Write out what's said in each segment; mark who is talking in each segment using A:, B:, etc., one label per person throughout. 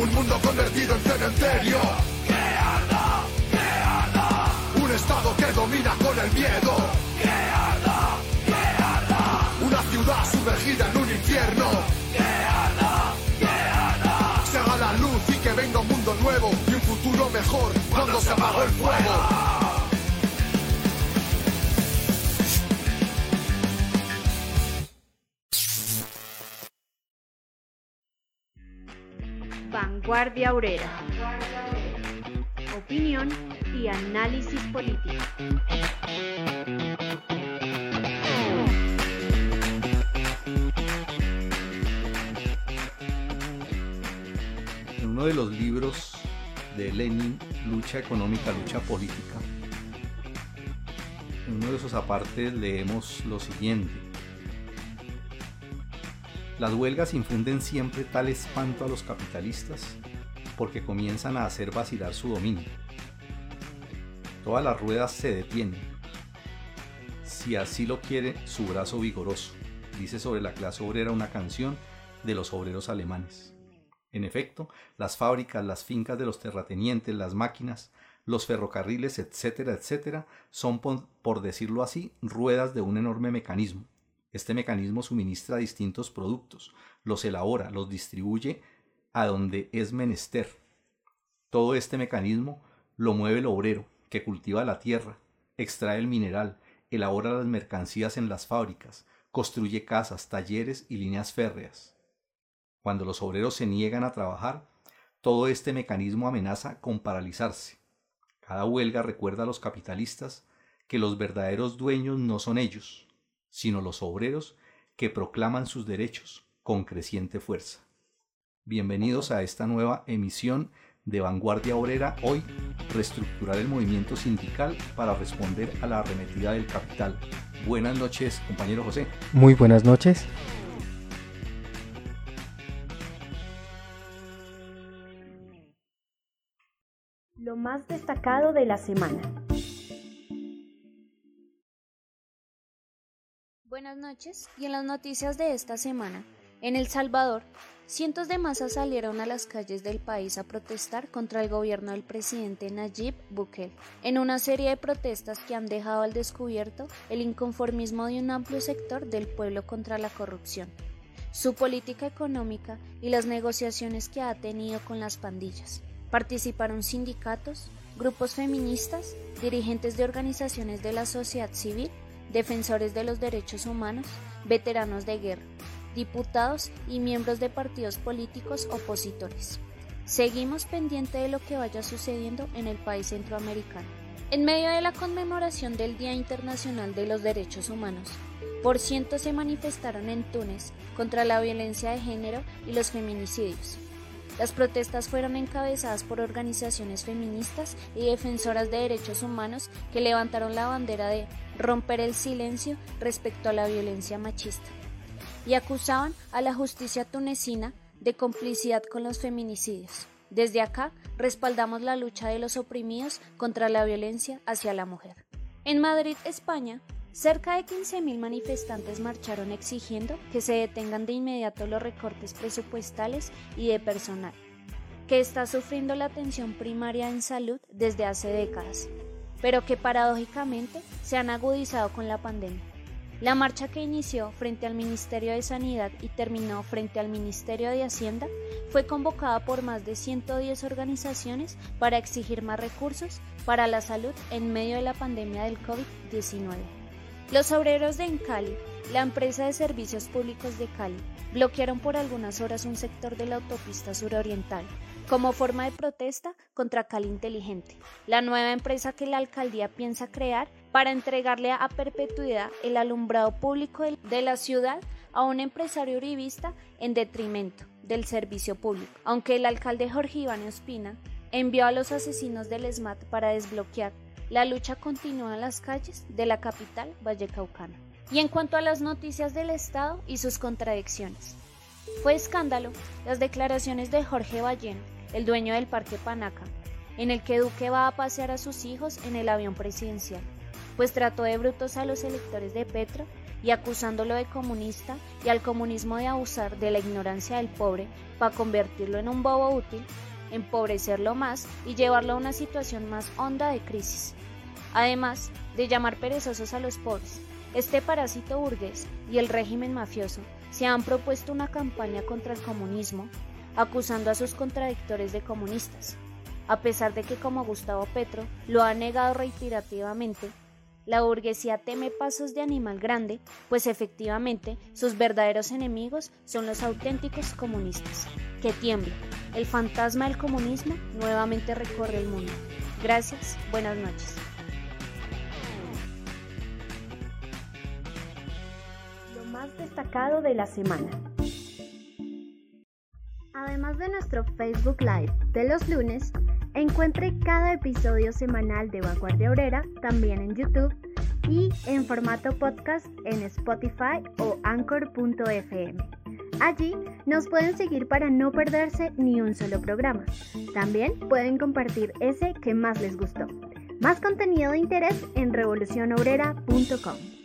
A: Un mundo convertido en cementerio. ¡Que arda! ¡Que! Un estado que domina con el miedo. ¡Que arda! ¡Que arda! Una ciudad sumergida en un infierno. ¡Que! ¡Que! Se haga la luz y que venga un mundo nuevo y un futuro mejor cuando se apagó el fuego.
B: Vanguardia Obrera. Opinión y análisis político.
C: En uno de los libros de Lenin, Lucha Económica, Lucha Política, en uno de esos apartes leemos lo siguiente. Las huelgas infunden siempre tal espanto a los capitalistas porque comienzan a hacer vacilar su dominio. Todas las ruedas se detienen, si así lo quiere su brazo vigoroso, dice sobre la clase obrera una canción de los obreros alemanes. En efecto, las fábricas, las fincas de los terratenientes, las máquinas, los ferrocarriles, etcétera, etcétera, son, por decirlo así, ruedas de un enorme mecanismo, este mecanismo suministra distintos productos, los elabora, los distribuye a donde es menester. Todo este mecanismo lo mueve el obrero, que cultiva la tierra, extrae el mineral, elabora las mercancías en las fábricas, construye casas, talleres y líneas férreas. Cuando los obreros se niegan a trabajar, todo este mecanismo amenaza con paralizarse. Cada huelga recuerda a los capitalistas que los verdaderos dueños no son ellos, sino los obreros que proclaman sus derechos con creciente fuerza. Bienvenidos a esta nueva emisión de Vanguardia Obrera. Hoy, reestructurar el movimiento sindical para responder a la arremetida del capital. Buenas noches, compañero José.
D: Muy buenas noches.
B: Lo más destacado de la semana.
E: Buenas noches y en las noticias de esta semana. En El Salvador, cientos de masas salieron a las calles del país a protestar contra el gobierno del presidente Nayib Bukele, en una serie de protestas que han dejado al descubierto el inconformismo de un amplio sector del pueblo contra la corrupción, su política económica y las negociaciones que ha tenido con las pandillas. Participaron sindicatos, grupos feministas, dirigentes de organizaciones de la sociedad civil defensores de los derechos humanos, veteranos de guerra, diputados y miembros de partidos políticos opositores. Seguimos pendiente de lo que vaya sucediendo en el país centroamericano. En medio de la conmemoración del Día Internacional de los Derechos Humanos, por cientos se manifestaron en Túnez contra la violencia de género y los feminicidios. Las protestas fueron encabezadas por organizaciones feministas y defensoras de derechos humanos que levantaron la bandera de romper el silencio respecto a la violencia machista y acusaban a la justicia tunecina de complicidad con los feminicidios. Desde acá respaldamos la lucha de los oprimidos contra la violencia hacia la mujer. En Madrid, España, cerca de 15.000 manifestantes marcharon exigiendo que se detengan de inmediato los recortes presupuestales y de personal, que está sufriendo la atención primaria en salud desde hace décadas pero que paradójicamente se han agudizado con la pandemia. La marcha que inició frente al Ministerio de Sanidad y terminó frente al Ministerio de Hacienda fue convocada por más de 110 organizaciones para exigir más recursos para la salud en medio de la pandemia del COVID-19. Los obreros de Encali, la empresa de servicios públicos de Cali, bloquearon por algunas horas un sector de la autopista suroriental como forma de protesta contra Cali Inteligente, la nueva empresa que la alcaldía piensa crear para entregarle a perpetuidad el alumbrado público de la ciudad a un empresario uribista en detrimento del servicio público, aunque el alcalde Jorge Iván Ospina envió a los asesinos del SMAT para desbloquear, la lucha continúa en las calles de la capital vallecaucana. Y en cuanto a las noticias del Estado y sus contradicciones, fue escándalo las declaraciones de Jorge Ballén el dueño del Parque Panaca, en el que Duque va a pasear a sus hijos en el avión presidencial, pues trató de brutos a los electores de Petro y acusándolo de comunista y al comunismo de abusar de la ignorancia del pobre para convertirlo en un bobo útil, empobrecerlo más y llevarlo a una situación más honda de crisis. Además de llamar perezosos a los pobres, este parásito burgués y el régimen mafioso se han propuesto una campaña contra el comunismo, acusando a sus contradictores de comunistas. A pesar de que como Gustavo Petro lo ha negado reiterativamente, la burguesía teme pasos de animal grande, pues efectivamente sus verdaderos enemigos son los auténticos comunistas. Que tiemble, el fantasma del comunismo nuevamente recorre el mundo. Gracias, buenas noches.
B: Lo más destacado de la semana. Además de nuestro Facebook Live de los lunes, encuentre cada episodio semanal de Vanguardia Obrera también en YouTube y en formato podcast en Spotify o anchor.fm. Allí nos pueden seguir para no perderse ni un solo programa. También pueden compartir ese que más les gustó. Más contenido de interés en revolucionobrera.com.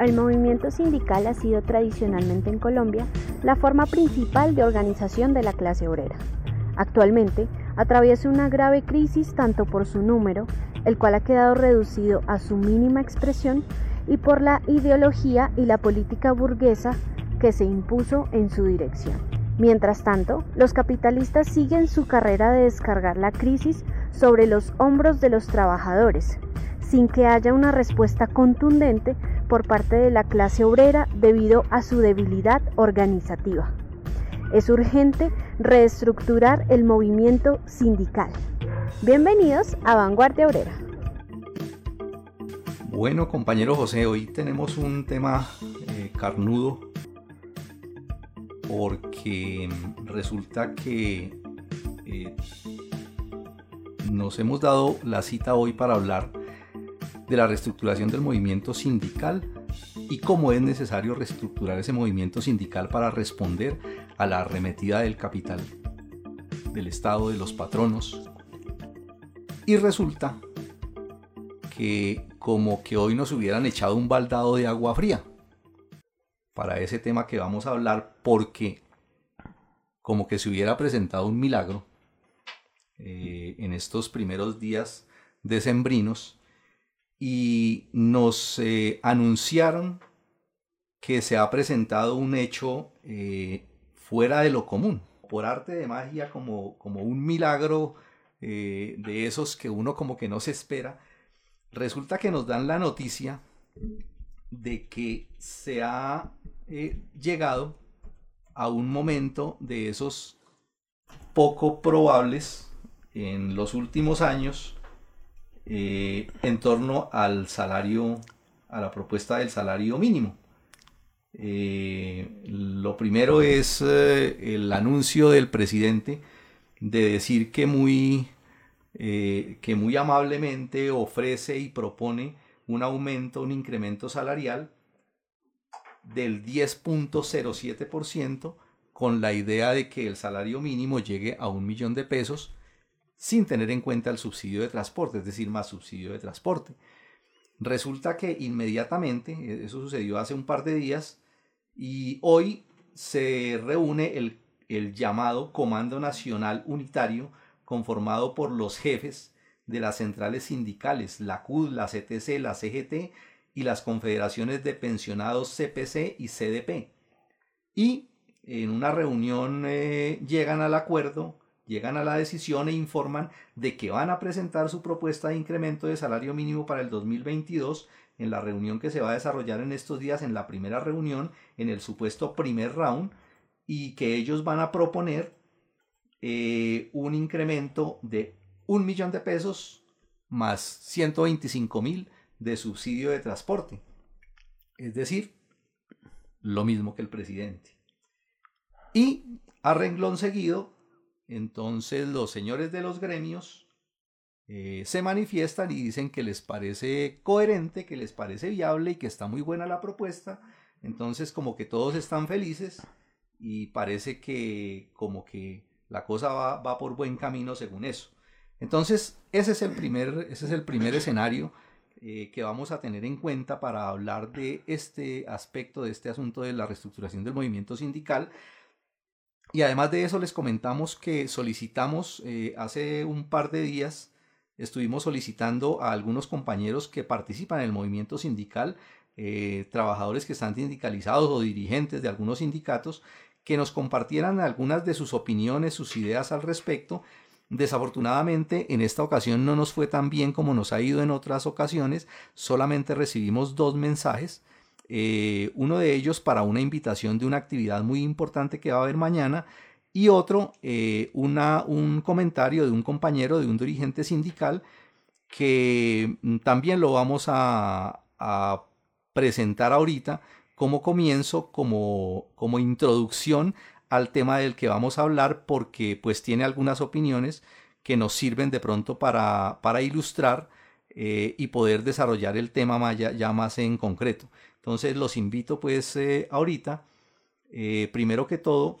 B: El movimiento sindical ha sido tradicionalmente en Colombia la forma principal de organización de la clase obrera. Actualmente atraviesa una grave crisis tanto por su número, el cual ha quedado reducido a su mínima expresión, y por la ideología y la política burguesa que se impuso en su dirección. Mientras tanto, los capitalistas siguen su carrera de descargar la crisis sobre los hombros de los trabajadores, sin que haya una respuesta contundente por parte de la clase obrera debido a su debilidad organizativa. Es urgente reestructurar el movimiento sindical. Bienvenidos a Vanguardia Obrera.
C: Bueno, compañero José, hoy tenemos un tema eh, carnudo porque resulta que eh, nos hemos dado la cita hoy para hablar de la reestructuración del movimiento sindical y cómo es necesario reestructurar ese movimiento sindical para responder a la arremetida del capital, del Estado, de los patronos. Y resulta que como que hoy nos hubieran echado un baldado de agua fría para ese tema que vamos a hablar porque como que se hubiera presentado un milagro eh, en estos primeros días decembrinos y nos eh, anunciaron que se ha presentado un hecho eh, fuera de lo común, por arte de magia, como, como un milagro eh, de esos que uno como que no se espera. Resulta que nos dan la noticia de que se ha llegado a un momento de esos poco probables en los últimos años eh, en torno al salario, a la propuesta del salario mínimo. Eh, lo primero es eh, el anuncio del presidente de decir que muy, que muy amablemente ofrece y propone un aumento, un incremento salarial del 10.07% con la idea de que el salario mínimo llegue a un millón de pesos sin tener en cuenta el subsidio de transporte, es decir, más subsidio de transporte. Resulta que inmediatamente, e-, eso sucedió hace un par de días, y hoy se reúne el, llamado Comando Nacional Unitario, conformado por los jefes de las centrales sindicales, la CUD, la CTC, la CGT y las confederaciones de pensionados CPC y CDP. Y en una reunión eh, llegan al acuerdo llegan a la decisión e informan de que van a presentar su propuesta de incremento de salario mínimo para el 2022 en la reunión que se va a desarrollar en estos días, en la primera reunión, en el supuesto primer round, y que ellos van a proponer eh, un incremento de un millón de pesos más 125 mil de subsidio de transporte. Es decir, lo mismo que el presidente. Y a renglón seguido entonces los señores de los gremios eh, se manifiestan y dicen que les parece coherente, que les parece viable y que está muy buena la propuesta. Entonces como que todos están felices y parece que como que la cosa va, va por buen camino según eso. Entonces ese es el primer, ese es el primer escenario eh, que vamos a tener en cuenta para hablar de este aspecto, de este asunto de la reestructuración del movimiento sindical. Y además de eso les comentamos que solicitamos eh, hace un par de días, estuvimos solicitando a algunos compañeros que participan en el movimiento sindical, eh, trabajadores que están sindicalizados o dirigentes de algunos sindicatos, que nos compartieran algunas de sus opiniones, sus ideas al respecto. Desafortunadamente, en esta ocasión no nos fue tan bien como nos ha ido en otras ocasiones, solamente recibimos dos mensajes, eh, uno de ellos para una invitación de una actividad muy importante que va a haber mañana y otro eh, un comentario de un compañero, de un dirigente sindical, que mm, también lo vamos a, a presentar ahorita como comienzo, como, como introducción al tema del que vamos a hablar porque pues tiene algunas opiniones que nos sirven de pronto para, para ilustrar eh, y poder desarrollar el tema ya, más en concreto. Entonces los invito pues eh, ahorita, eh, primero que todo,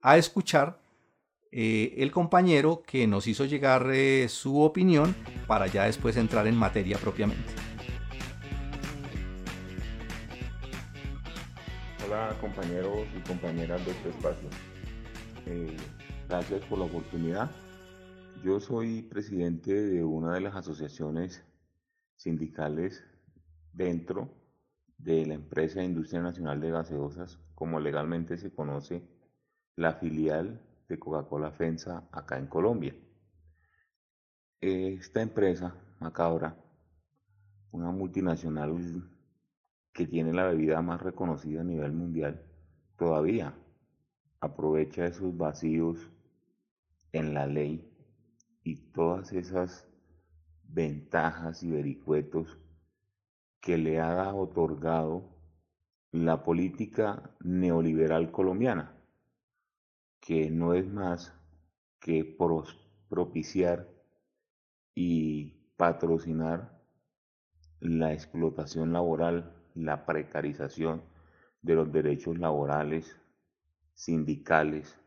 C: a escuchar el compañero que nos hizo llegar su opinión para ya después entrar en materia propiamente.
D: Hola compañeros y compañeras de este espacio. Eh, gracias por la oportunidad. Yo soy presidente de una de las asociaciones sindicales dentro de la empresa Industria Nacional de Gaseosas, como legalmente se conoce, la filial de Coca-Cola FENSA acá en Colombia. Esta empresa, Macabra, una multinacional que tiene la bebida más reconocida a nivel mundial, todavía aprovecha esos vacíos en la ley y todas esas ventajas y vericuetos que le ha otorgado la política neoliberal colombiana, que no es más que propiciar y patrocinar la explotación laboral la precarización de los derechos laborales, sindicales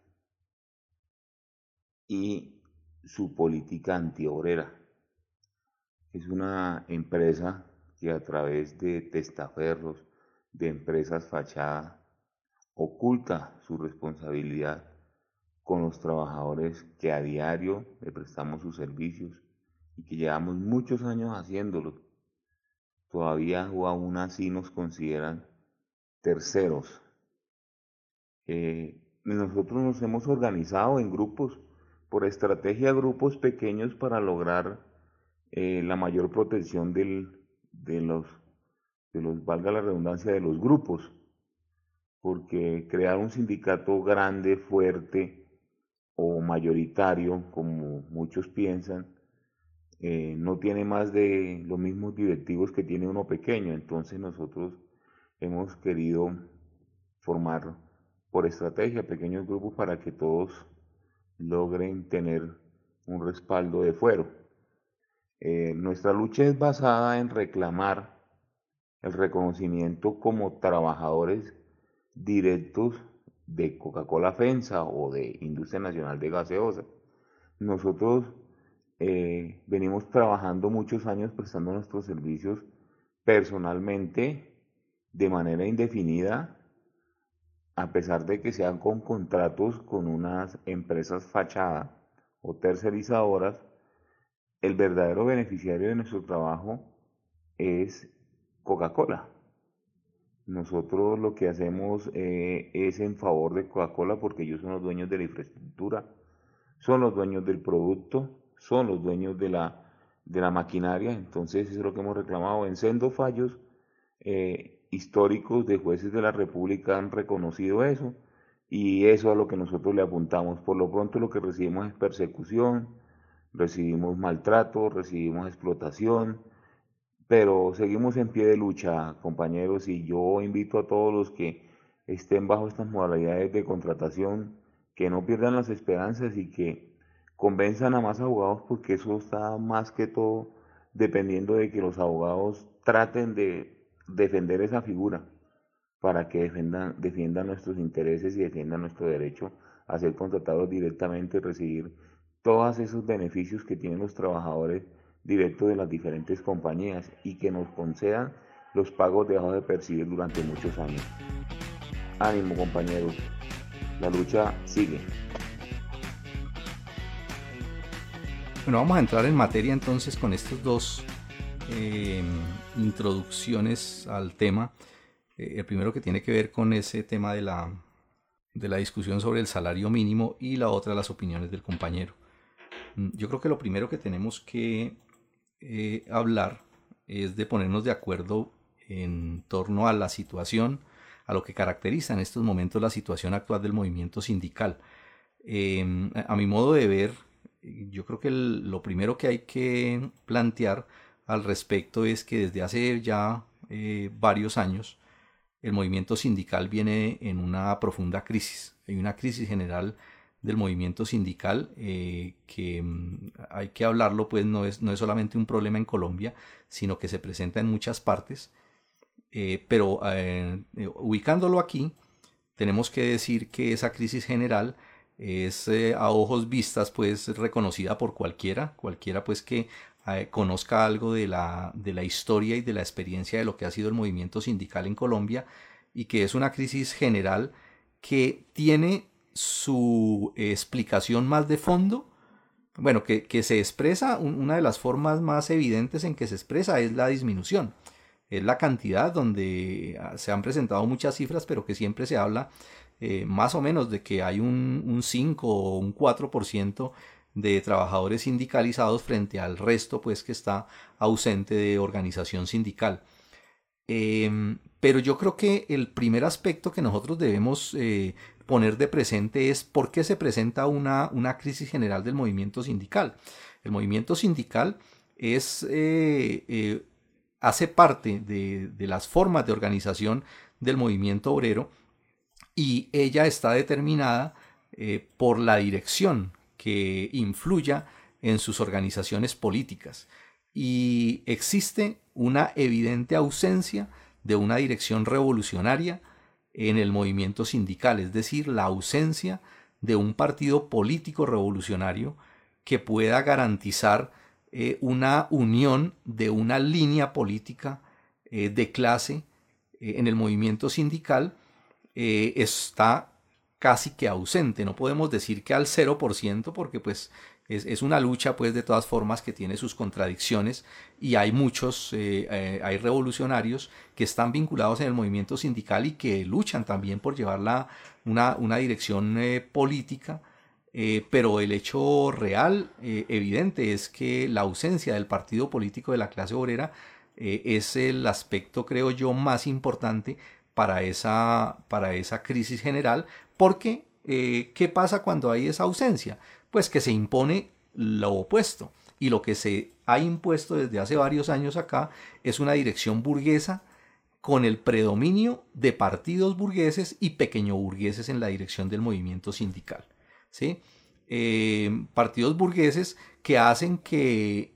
D: y su política antiobrera. Es una empresa que a través de testaferros, de empresas fachadas, oculta su responsabilidad con los trabajadores que a diario le prestamos sus servicios y que llevamos muchos años haciéndolo todavía o aún así nos consideran terceros. Eh, nosotros nos hemos organizado en grupos, por estrategia grupos pequeños para lograr eh, la mayor protección del, de, los, de los, valga la redundancia, de los grupos, porque crear un sindicato grande, fuerte o mayoritario, como muchos piensan, eh, no tiene más de los mismos directivos que tiene uno pequeño. Entonces nosotros hemos querido formar por estrategia pequeños grupos para que todos logren tener un respaldo de fuero. Eh, nuestra lucha es basada en reclamar el reconocimiento como trabajadores directos de Coca-Cola FENSA o de Industria Nacional de Gaseosa. Nosotros eh, venimos trabajando muchos años prestando nuestros servicios personalmente de manera indefinida, a pesar de que sean con contratos con unas empresas fachada o tercerizadoras, el verdadero beneficiario de nuestro trabajo es Coca-Cola. Nosotros lo que hacemos eh, es en favor de Coca-Cola porque ellos son los dueños de la infraestructura, son los dueños del producto, son los dueños de la, de la maquinaria, entonces eso es lo que hemos reclamado. En sendo fallos eh, históricos de jueces de la República han reconocido eso y eso es a lo que nosotros le apuntamos. Por lo pronto lo que recibimos es persecución, recibimos maltrato, recibimos explotación, pero seguimos en pie de lucha, compañeros, y yo invito a todos los que estén bajo estas modalidades de contratación que no pierdan las esperanzas y que convenzan a más abogados porque eso está más que todo dependiendo de que los abogados traten de defender esa figura para que defiendan, defiendan nuestros intereses y defiendan nuestro derecho a ser contratados directamente y recibir todos esos beneficios que tienen los trabajadores directo de las diferentes compañías y que nos concedan los pagos dejados de percibir durante muchos años. Ánimo compañeros, la lucha sigue.
C: Bueno, vamos a entrar en materia entonces con estas dos eh, introducciones al tema. Eh, el primero que tiene que ver con ese tema de la, de la discusión sobre el salario mínimo y la otra las opiniones del compañero. Mm, yo creo que lo primero que tenemos que eh, hablar es de ponernos de acuerdo en torno a la situación, a lo que caracteriza en estos momentos la situación actual del movimiento sindical. Em, a mi modo de ver, yo creo que lo primero que hay que plantear al respecto es que desde hace ya eh, varios años el movimiento sindical viene en una profunda crisis. Hay una crisis general del movimiento sindical eh, que mm, hay que hablarlo, pues no es, no es solamente un problema en Colombia, sino que se presenta en muchas partes. Eh, pero ubicándolo aquí, tenemos que decir que esa crisis general es a ojos vistas pues reconocida por cualquiera, cualquiera pues que eh, conozca algo de la, de la historia y de la experiencia de lo que ha sido el movimiento sindical en Colombia y que es una crisis general que tiene su explicación más de fondo, bueno, que, que se expresa, una de las formas más evidentes en que se expresa es la disminución, es la cantidad donde ah, se han presentado muchas cifras, pero que siempre se habla eh, más o menos de que hay un, un 5 o un 4% de trabajadores sindicalizados frente al resto pues que está ausente de organización sindical. Em, pero yo creo que el primer aspecto que nosotros debemos eh, poner de presente es por qué se presenta una, una, crisis general del movimiento sindical. El movimiento sindical es, eh, eh, hace parte de, de las formas de organización del movimiento obrero y ella está determinada por la dirección que influya en sus organizaciones políticas. Y existe una evidente ausencia de una dirección revolucionaria en el movimiento sindical, es decir, la ausencia de un partido político revolucionario que pueda garantizar eh, una unión de una línea política eh, de clase eh, en el movimiento sindical está casi que ausente. No podemos decir que al 0% porque pues es, una lucha pues de todas formas que tiene sus contradicciones y hay muchos, eh, eh, hay revolucionarios que están vinculados en el movimiento sindical y que luchan también por llevar una, una dirección eh, política. pero el hecho real, evidente, es que la ausencia del partido político de la clase obrera es el aspecto, creo yo, más importante para esa, para esa crisis general, porque, ¿qué pasa cuando hay esa ausencia? Pues que se impone lo opuesto. Y lo que se ha impuesto desde hace varios años acá es una dirección burguesa con el predominio de partidos burgueses y pequeño burgueses en la dirección del movimiento sindical. ¿sí? Eh, partidos burgueses que hacen que,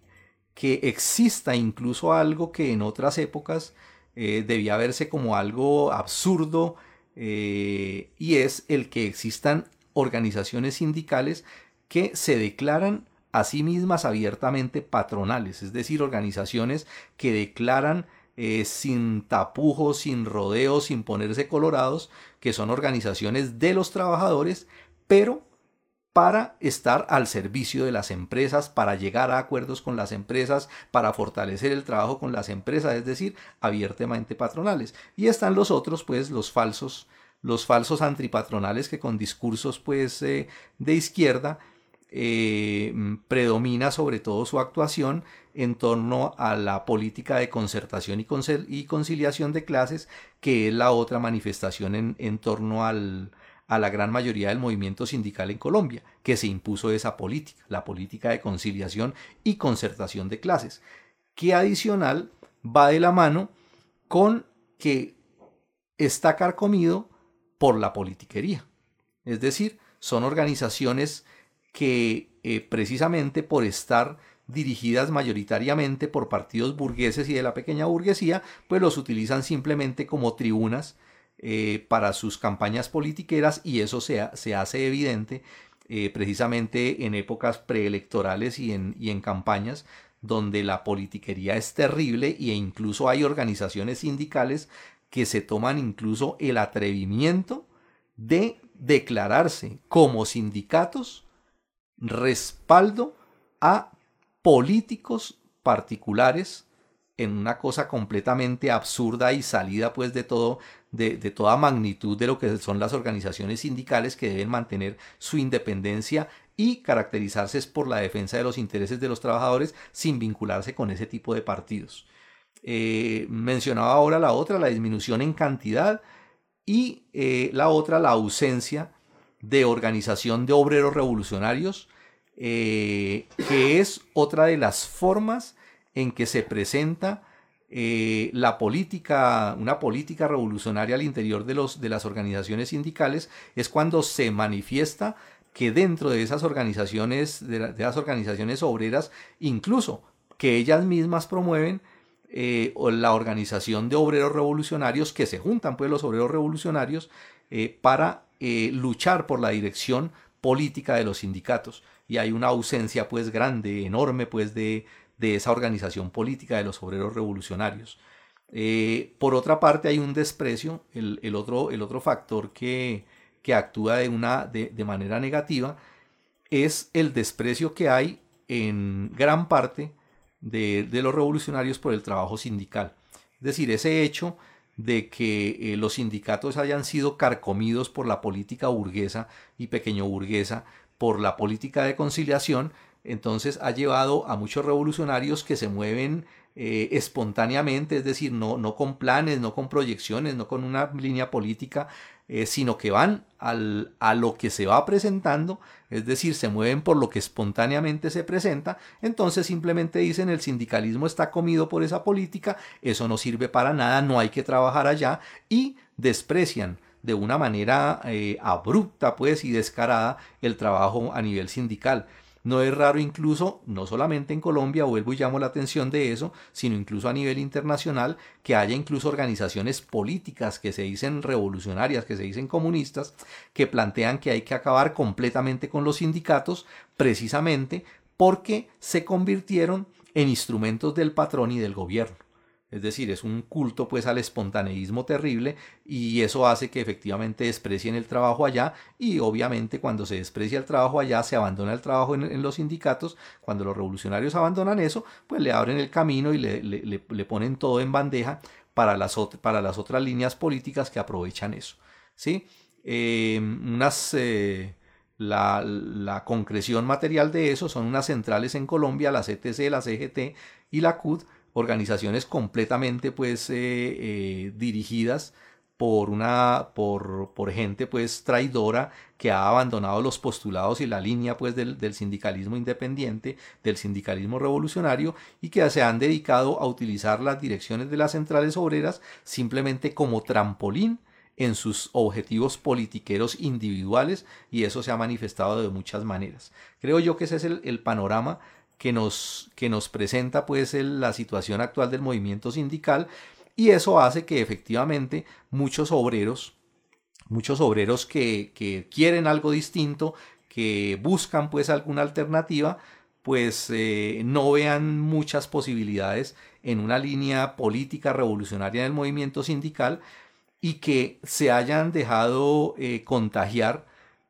C: que exista incluso algo que en otras épocas eh, debía verse como algo absurdo eh, y es el que existan organizaciones sindicales que se declaran a sí mismas abiertamente patronales, es decir, organizaciones que declaran eh, sin tapujos, sin rodeos, sin ponerse colorados, que son organizaciones de los trabajadores, pero para estar al servicio de las empresas, para llegar a acuerdos con las empresas, para fortalecer el trabajo con las empresas, es decir, abiertamente patronales. Y están los otros, pues, los falsos, los falsos antipatronales que con discursos, pues, eh, de izquierda, eh, predomina sobre todo su actuación en torno a la política de concertación y, conciliación de clases, que es la otra manifestación en torno al, a la gran mayoría del movimiento sindical en Colombia, que se impuso esa política, la política de conciliación y concertación de clases, que adicional va de la mano con que está carcomido por la politiquería. Es decir, son organizaciones que eh, precisamente por estar dirigidas mayoritariamente por partidos burgueses y de la pequeña burguesía, pues los utilizan simplemente como tribunas eh, para sus campañas politiqueras y eso se, se hace evidente eh, precisamente en épocas preelectorales y en, y en campañas donde la politiquería es terrible e incluso hay organizaciones sindicales que se toman incluso el atrevimiento de declararse como sindicatos respaldo a políticos particulares en una cosa completamente absurda y salida pues de todo de, toda magnitud de lo que son las organizaciones sindicales que deben mantener su independencia y caracterizarse por la defensa de los intereses de los trabajadores sin vincularse con ese tipo de partidos. Eh, mencionaba ahora la otra, la disminución en cantidad y eh, la otra, la ausencia de organización de obreros revolucionarios, eh, que es otra de las formas en que se presenta la política, una política revolucionaria al interior de, los, de las organizaciones sindicales, es cuando se manifiesta que dentro de esas organizaciones, de, las organizaciones obreras, incluso que ellas mismas promueven, eh, la organización de obreros revolucionarios que se juntan pues los obreros revolucionarios eh, para eh, luchar por la dirección política de los sindicatos y hay una ausencia pues grande enorme pues de, de esa organización política de los obreros revolucionarios por otra parte hay un desprecio el, el, otro, el otro factor que, que actúa de, una, de, de manera negativa es el desprecio que hay en gran parte de, los revolucionarios por el trabajo sindical. Es decir, ese hecho de que eh, los sindicatos hayan sido carcomidos por la política burguesa y pequeño burguesa, por la política de conciliación, entonces ha llevado a muchos revolucionarios que se mueven eh, espontáneamente, es decir, no, con planes, no con proyecciones, no con una línea política, eh, sino que van al, a lo que se va presentando, es decir, se mueven por lo que espontáneamente se presenta, entonces simplemente dicen el sindicalismo está comido por esa política, eso no sirve para nada, no hay que trabajar allá y desprecian de una manera eh, abrupta pues y descarada el trabajo a nivel sindical. No es raro incluso, no solamente en Colombia, vuelvo y llamo la atención de eso, sino incluso a nivel internacional, que haya incluso organizaciones políticas que se dicen revolucionarias, que se dicen comunistas, que plantean que hay que acabar completamente con los sindicatos, precisamente porque se convirtieron en instrumentos del patrón y del gobierno. Es decir, es un culto pues al espontaneísmo terrible y eso hace que efectivamente desprecien el trabajo allá y obviamente cuando se desprecia el trabajo allá se abandona el trabajo en, los sindicatos. Cuando los revolucionarios abandonan eso, pues le abren el camino y le, le, ponen todo en bandeja para las, para las otras líneas políticas que aprovechan eso. ¿sí? Eh, unas... Eh, la, la, concreción material de eso son unas centrales en Colombia, la CTC, la CGT y la CUD, organizaciones completamente pues eh, eh, dirigidas por una por, por, gente pues traidora que ha abandonado los postulados y la línea pues del, del, sindicalismo independiente del sindicalismo revolucionario y que se han dedicado a utilizar las direcciones de las centrales obreras simplemente como trampolín en sus objetivos politiqueros individuales y eso se ha manifestado de muchas maneras. Creo yo que ese es el, el panorama que nos, que nos presenta pues la situación actual del movimiento sindical y eso hace que efectivamente muchos obreros, muchos obreros que, que quieren algo distinto, que buscan pues alguna alternativa, pues eh, no vean muchas posibilidades en una línea política revolucionaria del movimiento sindical y que se hayan dejado eh, contagiar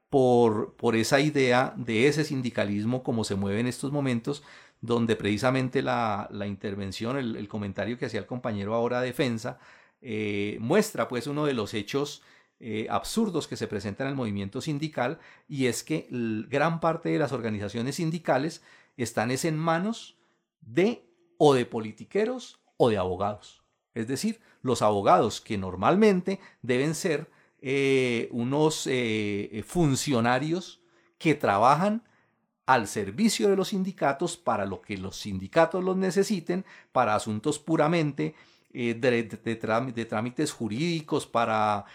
C: por, por esa idea de ese sindicalismo como se mueve en estos momentos, donde precisamente la, la intervención, el, comentario que hacía el compañero ahora defensa, eh, muestra pues uno de los hechos eh, absurdos que se presentan en el movimiento sindical y es que gran parte de las organizaciones sindicales están es en manos de o de politiqueros o de abogados. Es decir, los abogados que normalmente deben ser eh, unos eh, eh, funcionarios que trabajan al servicio de los sindicatos para lo que los sindicatos los necesiten, para asuntos puramente de, trámites jurídicos, para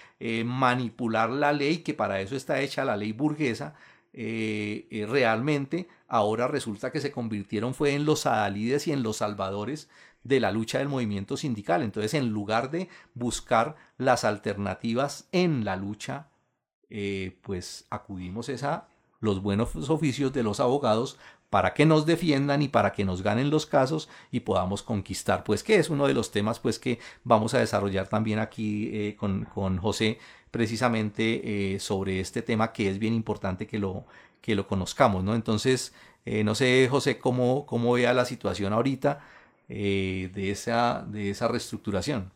C: manipular la ley, que para eso está hecha la ley burguesa, realmente ahora resulta que se convirtieron fue en los adalides y en los salvadores de la lucha del movimiento sindical. Entonces, en lugar de buscar las alternativas en la lucha, eh, pues acudimos a los buenos oficios de los abogados para que nos defiendan y para que nos ganen los casos y podamos conquistar, pues que es uno de los temas pues que vamos a desarrollar también aquí eh, con, con, José precisamente eh, sobre este tema que es bien importante que lo, que lo conozcamos, ¿no? Entonces, no sé, José, cómo, cómo vea la situación ahorita de, esa, de esa reestructuración.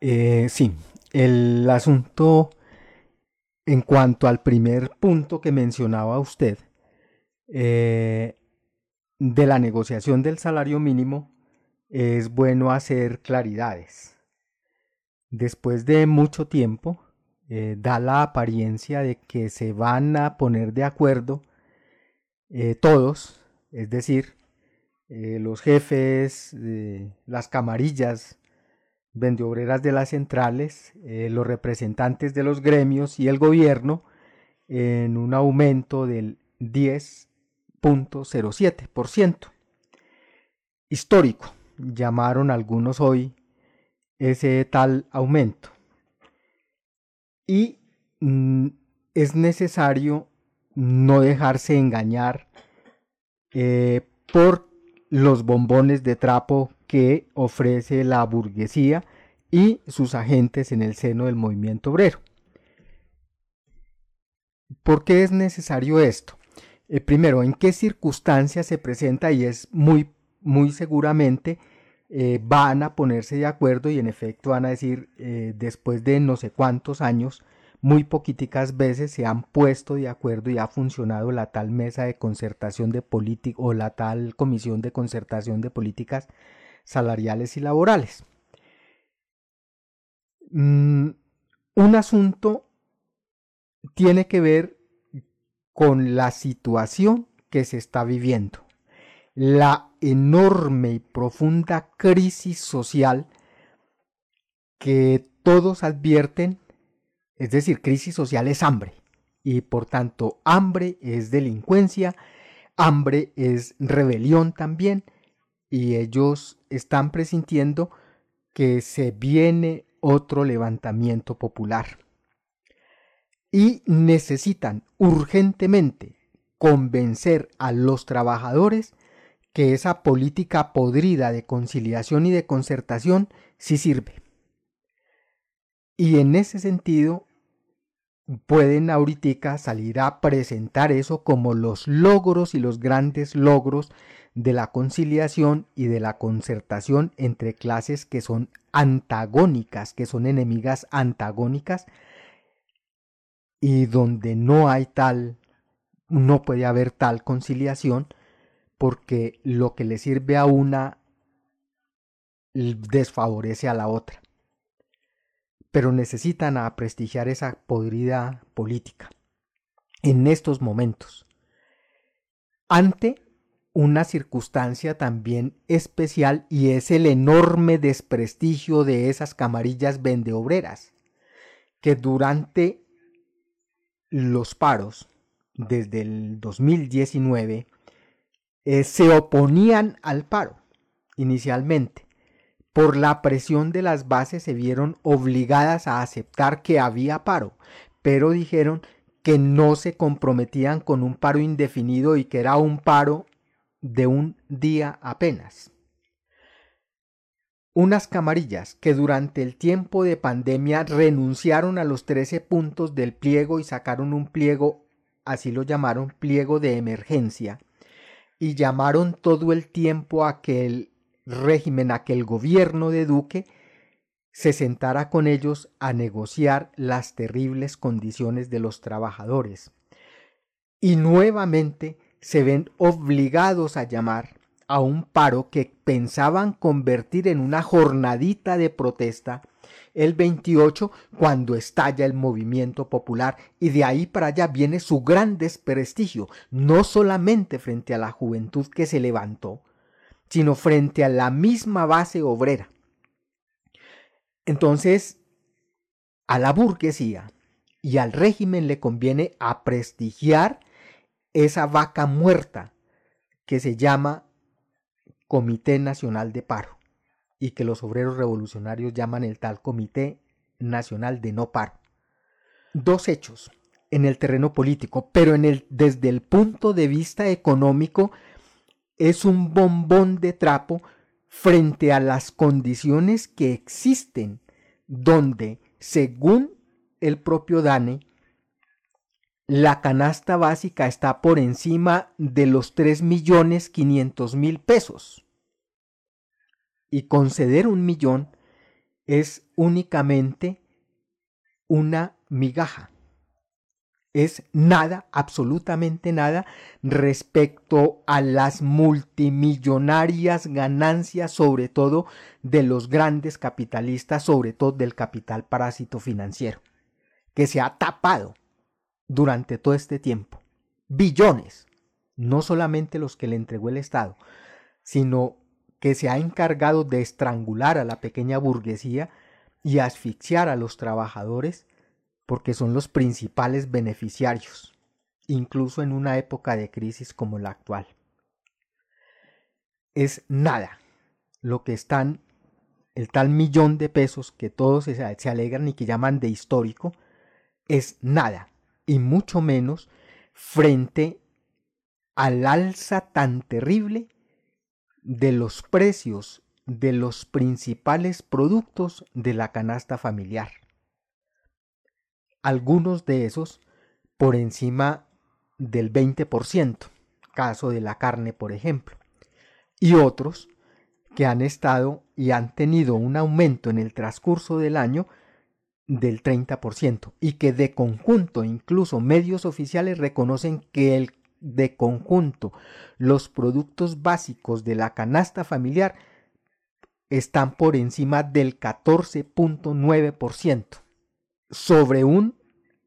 F: sí, el asunto en cuanto al primer punto que mencionaba usted, eh, de la negociación del salario mínimo, es bueno hacer claridades. Después de mucho tiempo, eh, da la apariencia de que se van a poner de acuerdo eh, todos, es decir, los jefes, las camarillas vendeobreras de las centrales, los representantes de los gremios y el gobierno en un aumento del 10 0.07%. Histórico, llamaron algunos hoy ese tal aumento. Y mm, es necesario no dejarse engañar eh, por los bombones de trapo que ofrece la burguesía y sus agentes en el seno del movimiento obrero. ¿Por qué es necesario esto? Eh, primero, en qué circunstancias se presenta y es muy, muy seguramente eh, van a ponerse de acuerdo y en efecto van a decir, eh, después de no sé cuántos años, muy poquiticas veces se han puesto de acuerdo y ha funcionado la tal mesa de concertación de política o la tal comisión de concertación de políticas salariales y laborales. Mm, un asunto tiene que ver con la situación que se está viviendo. La enorme y profunda crisis social que todos advierten, es decir, crisis social es hambre. Y por tanto hambre es delincuencia, hambre es rebelión también. Y ellos están presintiendo que se viene otro levantamiento popular. Y necesitan urgentemente convencer a los trabajadores que esa política podrida de conciliación y de concertación sí sirve. Y en ese sentido pueden ahorita salir a presentar eso como los logros y los grandes logros de la conciliación y de la concertación entre clases que son antagónicas, que son enemigas antagónicas y donde no hay tal, no puede haber tal conciliación, porque lo que le sirve a una desfavorece a la otra. Pero necesitan a prestigiar esa podrida política en estos momentos. Ante una circunstancia también especial y es el enorme desprestigio de esas camarillas vendeobreras, que durante los paros desde el 2019 eh, se oponían al paro inicialmente. Por la presión de las bases se vieron obligadas a aceptar que había paro, pero dijeron que no se comprometían con un paro indefinido y que era un paro de un día apenas. Unas camarillas que durante el tiempo de pandemia renunciaron a los 13 puntos del pliego y sacaron un pliego, así lo llamaron, pliego de emergencia, y llamaron todo el tiempo a que el régimen, a que el gobierno de Duque se sentara con ellos a negociar las terribles condiciones de los trabajadores. Y nuevamente se ven obligados a llamar a un paro que pensaban convertir en una jornadita de protesta el 28 cuando estalla el movimiento popular y de ahí para allá viene su gran desprestigio, no solamente frente a la juventud que se levantó, sino frente a la misma base obrera. Entonces, a la burguesía y al régimen le conviene a prestigiar esa vaca muerta que se llama Comité Nacional de Paro y que los obreros revolucionarios llaman el tal Comité Nacional de No Paro. Dos hechos. en el terreno político, pero en el, desde el punto de vista económico es un bombón de trapo frente a las condiciones que existen, donde, según el propio Dane, la canasta básica está por encima de los 3 millones 500 mil pesos. Y conceder un millón es únicamente una migaja. Es nada, absolutamente nada, respecto a las multimillonarias ganancias, sobre todo de los grandes capitalistas, sobre todo del capital parásito financiero, que se ha tapado durante todo este tiempo. Billones, no solamente los que le entregó el Estado, sino que se ha encargado de estrangular a la pequeña burguesía y asfixiar a los trabajadores porque son los principales beneficiarios, incluso en una época de crisis como la actual. Es nada lo que están, el tal millón de pesos que todos se, alegran y que llaman de histórico, es nada y mucho menos frente al alza tan terrible de los precios de los principales productos de la canasta familiar. Algunos de esos por encima del 20%, caso de la carne por ejemplo, y otros que han estado y han tenido un aumento en el transcurso del año del 30% y que de conjunto incluso medios oficiales reconocen que el de conjunto los productos básicos de la canasta familiar están por encima del 14.9% sobre un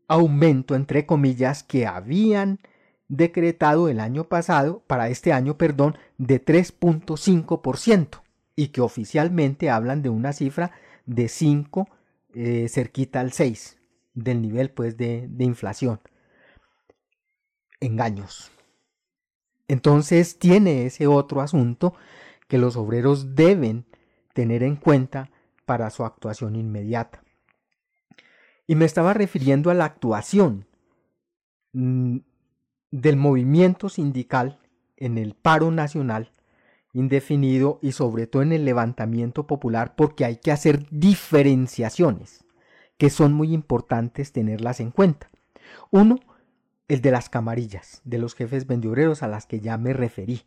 F: aumento entre comillas que habían decretado el año pasado para este año, perdón, de 3.5% y que oficialmente hablan de una cifra de 5 eh, cerquita al 6 del nivel pues de, de inflación. Engaños. Entonces tiene ese otro asunto que los obreros deben tener en cuenta para su actuación inmediata. Y me estaba refiriendo a la actuación mm, del movimiento sindical en el paro nacional indefinido y sobre todo en el levantamiento popular porque hay que hacer diferenciaciones que son muy importantes tenerlas en cuenta. Uno, el de las camarillas, de los jefes vendioreros a las que ya me referí.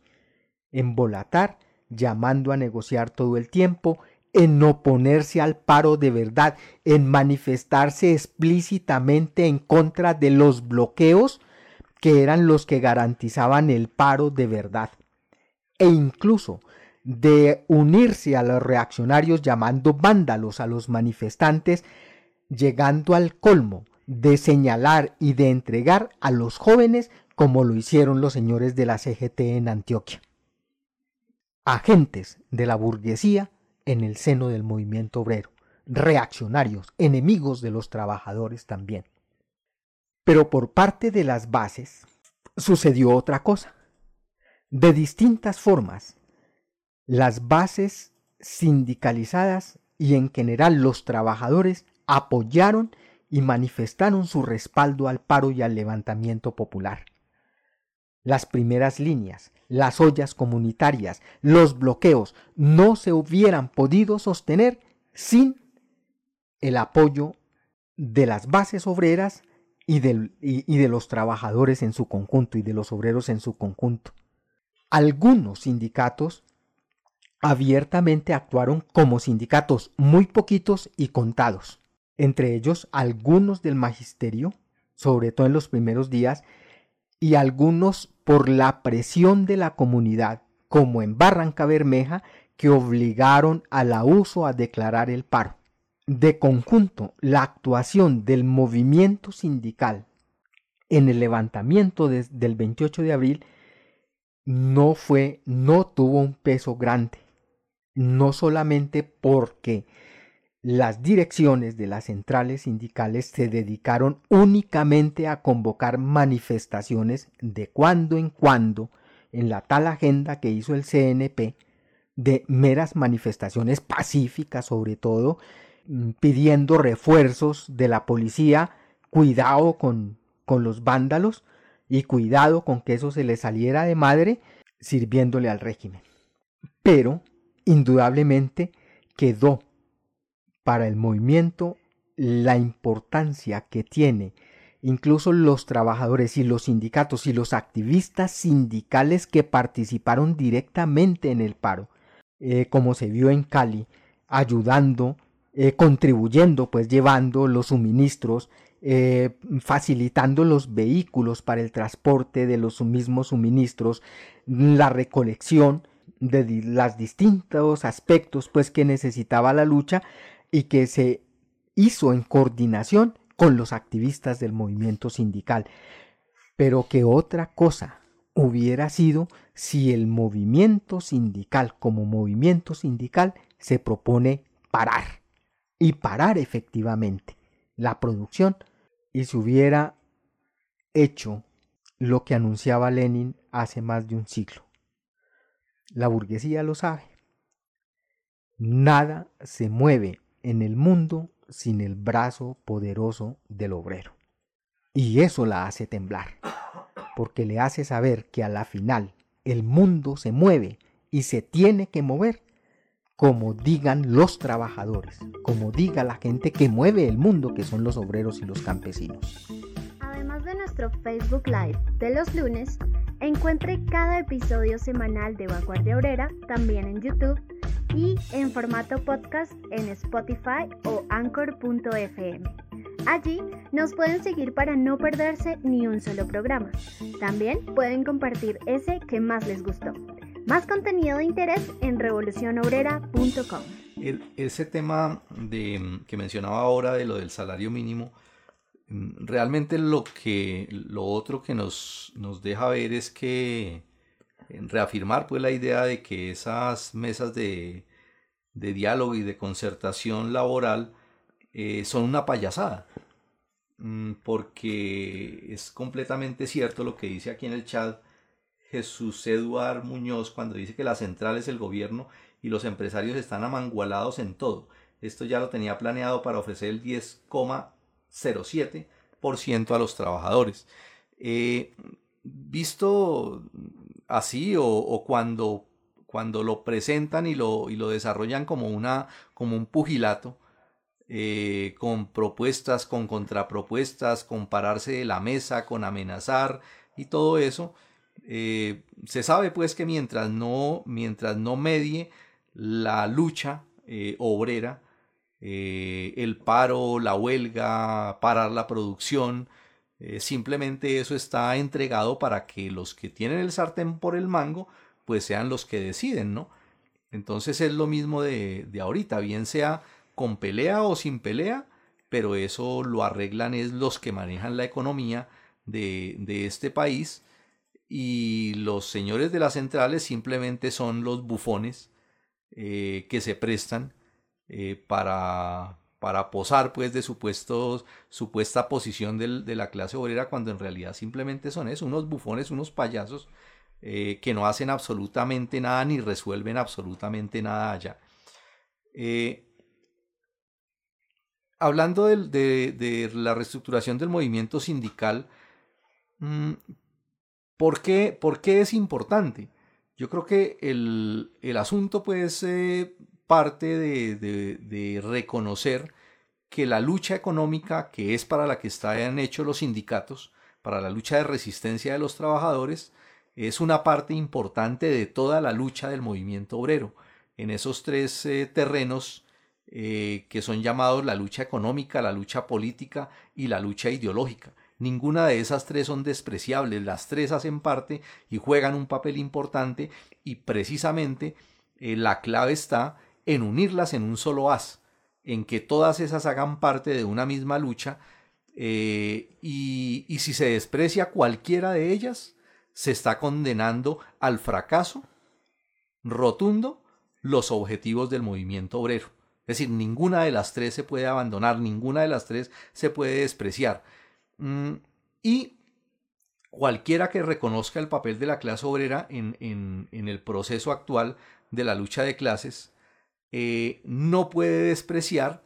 F: Embolatar, llamando a negociar todo el tiempo, en oponerse al paro de verdad, en manifestarse explícitamente en contra de los bloqueos que eran los que garantizaban el paro de verdad e incluso de unirse a los reaccionarios llamando vándalos a los manifestantes, llegando al colmo de señalar y de entregar a los jóvenes como lo hicieron los señores de la CGT en Antioquia. Agentes de la burguesía en el seno del movimiento obrero, reaccionarios, enemigos de los trabajadores también. Pero por parte de las bases sucedió otra cosa de distintas formas. Las bases sindicalizadas y en general los trabajadores apoyaron y manifestaron su respaldo al paro y al levantamiento popular. Las primeras líneas, las ollas comunitarias, los bloqueos no se hubieran podido sostener sin el apoyo de las bases obreras y, de los trabajadores en su conjunto y de los obreros en su conjunto. Algunos sindicatos abiertamente actuaron como sindicatos muy poquitos y contados, entre ellos algunos del magisterio, sobre todo en los primeros días, y algunos por la presión de la comunidad, como en Barranca Bermeja, que obligaron a la uso a declarar el paro. De conjunto, la actuación del movimiento sindical en el levantamiento del 28 de abril no fue, no tuvo un peso grande, no solamente porque las direcciones de las centrales sindicales se dedicaron únicamente a convocar manifestaciones de cuando en cuando en la tal agenda que hizo el CNP, de meras manifestaciones pacíficas sobre todo, mm, pidiendo refuerzos de la policía, cuidado con, con los vándalos y cuidado con que eso se le saliera de madre sirviéndole al régimen. Pero, indudablemente, quedó para el movimiento la importancia que tiene incluso los trabajadores y los sindicatos y los activistas sindicales que participaron directamente en el paro, eh, como se vio en Cali, ayudando, eh, contribuyendo, pues llevando los suministros, eh, facilitando los vehículos para el transporte de los mismos suministros, la recolección de los distintos aspectos pues que necesitaba la lucha y que se hizo en coordinación con los activistas del movimiento sindical. Pero que otra cosa hubiera sido si el movimiento sindical como movimiento sindical se propone parar y parar efectivamente la producción y se hubiera hecho lo que anunciaba Lenin hace más de un siglo. La burguesía lo sabe. Nada se mueve en el mundo sin el brazo poderoso del obrero. Y eso la hace temblar, porque le hace saber que a la final el mundo se mueve y se tiene que mover como digan los trabajadores, como diga la gente que mueve el mundo, que son los obreros y los campesinos.
B: Además de nuestro Facebook Live de los lunes, encuentre cada episodio semanal de Vanguardia Obrera también en YouTube y en formato podcast en Spotify o anchor.fm. Allí nos pueden seguir para no perderse ni un solo programa. También pueden compartir ese que más les gustó. Más contenido de interés en revolucionobrera.com.
C: ese tema de, que mencionaba ahora de lo del salario mínimo, mm, realmente lo que lo otro que nos, nos deja ver es que reafirmar pues la idea de que esas mesas de, de diálogo y de concertación laboral eh, son una payasada. Mm, porque es completamente cierto lo que dice aquí en el chat Jesús Eduard Muñoz cuando dice que la central es el gobierno y los empresarios están amangualados en todo. Esto ya lo tenía planeado para ofrecer el 10,07% a los trabajadores. Eh, visto así o, cuando, cuando lo presentan y lo, y lo desarrollan como, una, como un pugilato, eh, con propuestas, con contrapropuestas, con pararse de la mesa, con amenazar y todo eso, eh, se sabe pues que mientras no, mientras no medie la lucha eh, obrera, el paro, la huelga, parar la producción, eh, simplemente eso está entregado para que los que tienen el sartén por el mango, pues sean los que deciden, ¿no? Entonces es lo mismo de, de ahorita, bien sea con pelea o sin pelea, pero eso lo arreglan es los que manejan la economía de, de este país y los señores de las centrales simplemente son los bufones eh, que se prestan eh, para, para posar pues de supuestos, supuesta posición de la clase obrera cuando en realidad simplemente son eso, unos bufones, unos payasos eh, que no hacen absolutamente nada ni resuelven absolutamente nada allá. Eh, hablando de, la reestructuración del movimiento sindical, mm, ¿por qué, ¿por qué, es importante? Yo creo que el, el asunto pues eh, parte de, reconocer que la lucha económica, que es para la que están hechos los sindicatos, para la lucha de resistencia de los trabajadores, es una parte importante de toda la lucha del movimiento obrero. En esos tres eh, terrenos eh, que son llamados la lucha económica, la lucha política y la lucha ideológica. Ninguna de esas tres son despreciables, las tres hacen parte y juegan un papel importante y precisamente eh, la clave está en unirlas en un solo haz, en que todas esas hagan parte de una misma lucha eh, y, y si se desprecia cualquiera de ellas, se está condenando al fracaso rotundo los objetivos del movimiento obrero. Es decir, ninguna de las tres se puede abandonar, ninguna de las tres se puede despreciar. Mm, y cualquiera que reconozca el papel de la clase obrera en, en, en el proceso actual de la lucha de clases, eh, no puede despreciar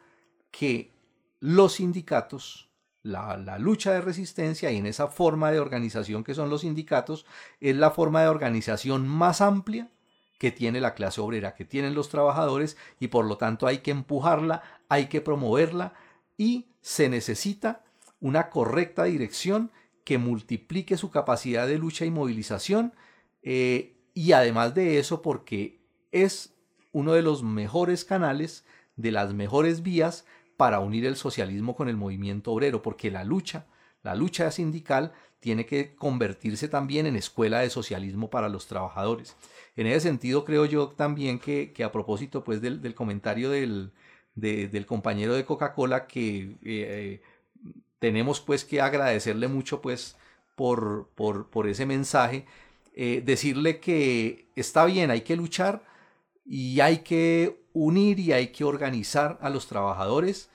C: que los sindicatos, la, lucha de resistencia y en esa forma de organización que son los sindicatos, es la forma de organización más amplia que tiene la clase obrera, que tienen los trabajadores y por lo tanto hay que empujarla, hay que promoverla y se necesita una correcta dirección que multiplique su capacidad de lucha y movilización eh, y además de eso porque es uno de los mejores canales, de las mejores vías para unir el socialismo con el movimiento obrero, porque la lucha, la lucha sindical tiene que convertirse también en escuela de socialismo para los trabajadores. En ese sentido, creo yo también que, a propósito pues, del, comentario del, del, compañero de Coca-Cola, que eh, tenemos pues que agradecerle mucho pues por, por, por ese mensaje, eh, decirle que está bien, hay que luchar y hay que unir y hay que organizar a los trabajadores,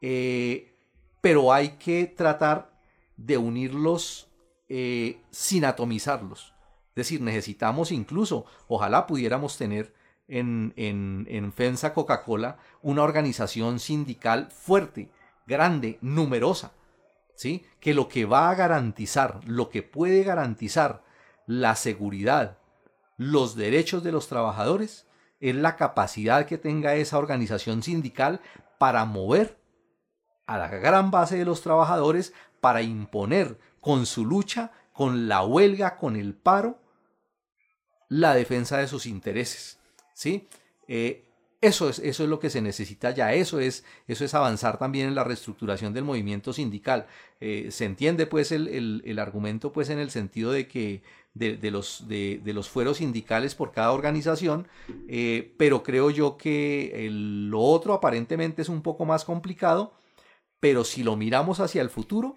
C: eh, pero hay que tratar de unirlos eh, sin atomizarlos. Es decir, necesitamos incluso, ojalá pudiéramos tener en, en, en FENSA Coca-Cola una organización sindical fuerte, grande, numerosa, ¿sí? que lo que va a garantizar, lo que puede garantizar la seguridad, los derechos de los trabajadores, es la capacidad que tenga esa organización sindical para mover a la gran base de los trabajadores para imponer con su lucha, con la huelga, con el paro, la defensa de sus intereses. ¿sí? Eh, eso es, eso es lo que se necesita ya, eso es, eso es avanzar también en la reestructuración del movimiento sindical. Eh, se entiende pues el, el, argumento pues en el sentido de que de, los, de, los fueros sindicales por cada organización, eh, pero creo yo que lo otro aparentemente es un poco más complicado, pero si lo miramos hacia el futuro,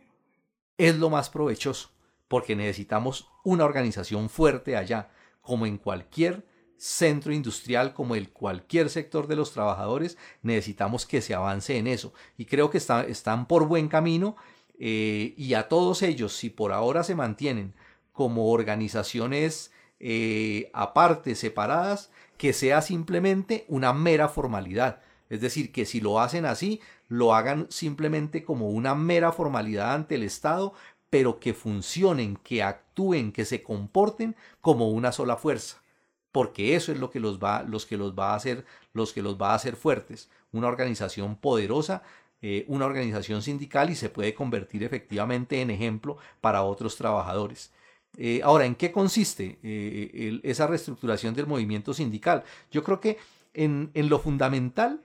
C: es lo más provechoso, porque necesitamos una organización fuerte allá, como en cualquier centro industrial como el cualquier sector de los trabajadores, necesitamos que se avance en eso. Y creo que están por buen camino eh, y a todos ellos, si por ahora se mantienen como organizaciones eh, aparte, separadas, que sea simplemente una mera formalidad. Es decir, que si lo hacen así, lo hagan simplemente como una mera formalidad ante el Estado, pero que funcionen, que actúen, que se comporten como una sola fuerza porque eso es lo que los va, los que los va a hacer, los que los va a hacer fuertes. Una organización poderosa, eh, una organización sindical y se puede convertir efectivamente en ejemplo para otros trabajadores. Eh, ahora, ¿en qué consiste eh, esa reestructuración del movimiento sindical? Yo creo que en, en lo fundamental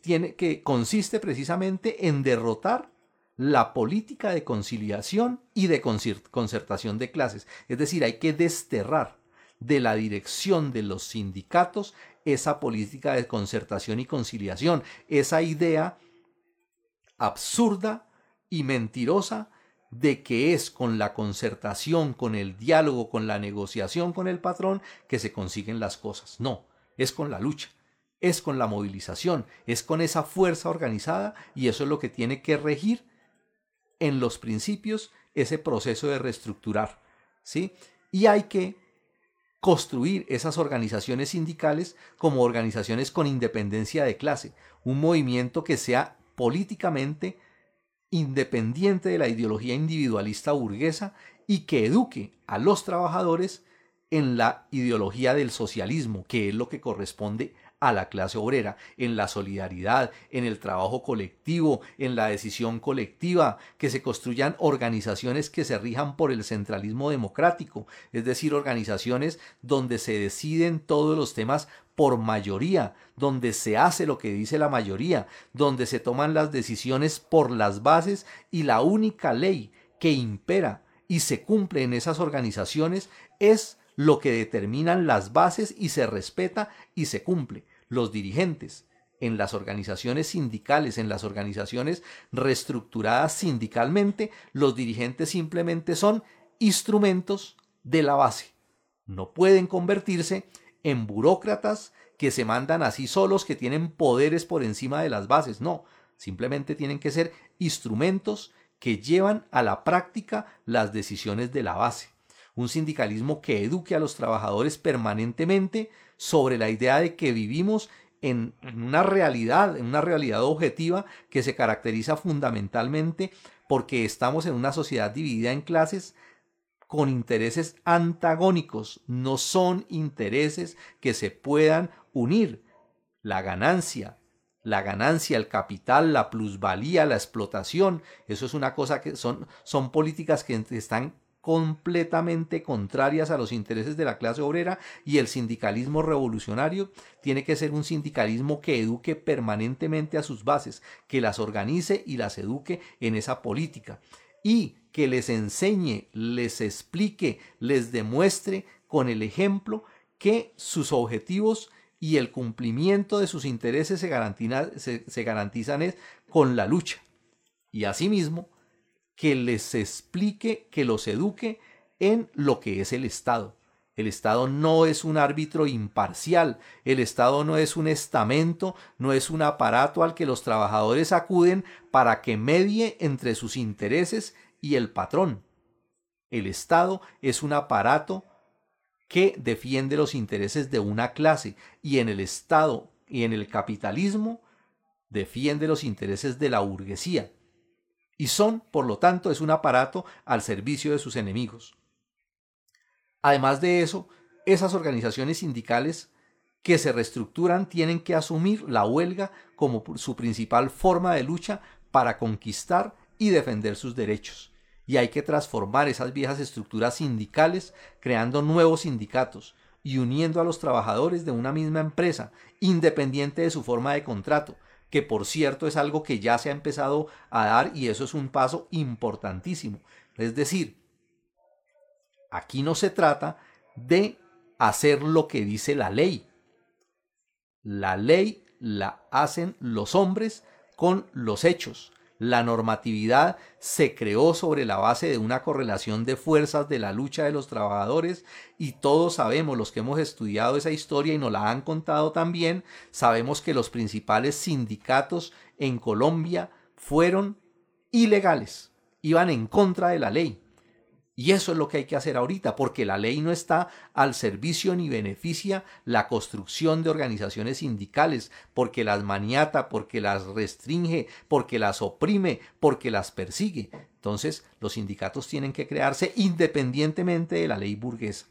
C: tiene que consiste precisamente en derrotar la política de conciliación y de concertación de clases. Es decir, hay que desterrar de la dirección de los sindicatos esa política de concertación y conciliación, esa idea absurda y mentirosa de que es con la concertación, con el diálogo, con la negociación con el patrón que se consiguen las cosas. No, es con la lucha, es con la movilización, es con esa fuerza organizada y eso es lo que tiene que regir en los principios ese proceso de reestructurar, ¿sí? Y hay que construir esas organizaciones sindicales como organizaciones con independencia de clase, un movimiento que sea políticamente independiente de la ideología individualista burguesa y que eduque a los trabajadores en la ideología del socialismo, que es lo que corresponde a la clase obrera, en la solidaridad, en el trabajo colectivo, en la decisión colectiva, que se construyan organizaciones que se rijan por el centralismo democrático, es decir, organizaciones donde se deciden todos los temas por mayoría, donde se hace lo que dice la mayoría, donde se toman las decisiones por las bases y la única ley que impera y se cumple en esas organizaciones es lo que determinan las bases y se respeta y se cumple los dirigentes en las organizaciones sindicales, en las organizaciones reestructuradas sindicalmente, los dirigentes simplemente son instrumentos de la base. No pueden convertirse en burócratas que se mandan así solos, que tienen poderes por encima de las bases. No, simplemente tienen que ser instrumentos que llevan a la práctica las decisiones de la base. Un sindicalismo que eduque a los trabajadores permanentemente sobre la idea de que vivimos en una realidad, en una realidad objetiva que se caracteriza fundamentalmente porque estamos en una sociedad dividida en clases con intereses antagónicos, no son intereses que se puedan unir. La ganancia, la ganancia, el capital, la plusvalía, la explotación, eso es una cosa que son, son políticas que están completamente contrarias a los intereses de la clase obrera y el sindicalismo revolucionario tiene que ser un sindicalismo que eduque permanentemente a sus bases, que las organice y las eduque en esa política y que les enseñe, les explique, les demuestre con el ejemplo que sus objetivos y el cumplimiento de sus intereses se, garantizan con la lucha. Y asimismo, que les explique, que los eduque en lo que es el Estado. El Estado no es un árbitro imparcial, el Estado no es un estamento, no es un aparato al que los trabajadores acuden para que medie entre sus intereses y el patrón. El Estado es un aparato que defiende los intereses de una clase y en el Estado y en el capitalismo defiende los intereses de la burguesía. Y son, por lo tanto, es un aparato al servicio de sus enemigos. Además de eso, esas organizaciones sindicales que se reestructuran tienen que asumir la huelga como su principal forma de lucha para conquistar y defender sus derechos y hay que transformar esas viejas estructuras sindicales creando nuevos sindicatos y uniendo a los trabajadores de una misma empresa, independiente de su forma de contrato, que por cierto es algo que ya se ha empezado a dar y eso es un paso importantísimo. Es decir, aquí no se trata de hacer lo que dice la ley. La ley la hacen los hombres con los hechos. La normatividad se creó sobre la base de una correlación de fuerzas de la lucha de los trabajadores y todos sabemos, los que hemos estudiado esa historia y nos la han contado también, sabemos que los principales sindicatos en Colombia fueron ilegales, iban en contra de la ley. Y eso es lo que hay que hacer ahorita, porque la ley no está al servicio ni beneficia la construcción de organizaciones sindicales, porque las maniata, porque las restringe, porque las oprime, porque las persigue. Entonces, los sindicatos tienen que crearse independientemente de la ley burguesa.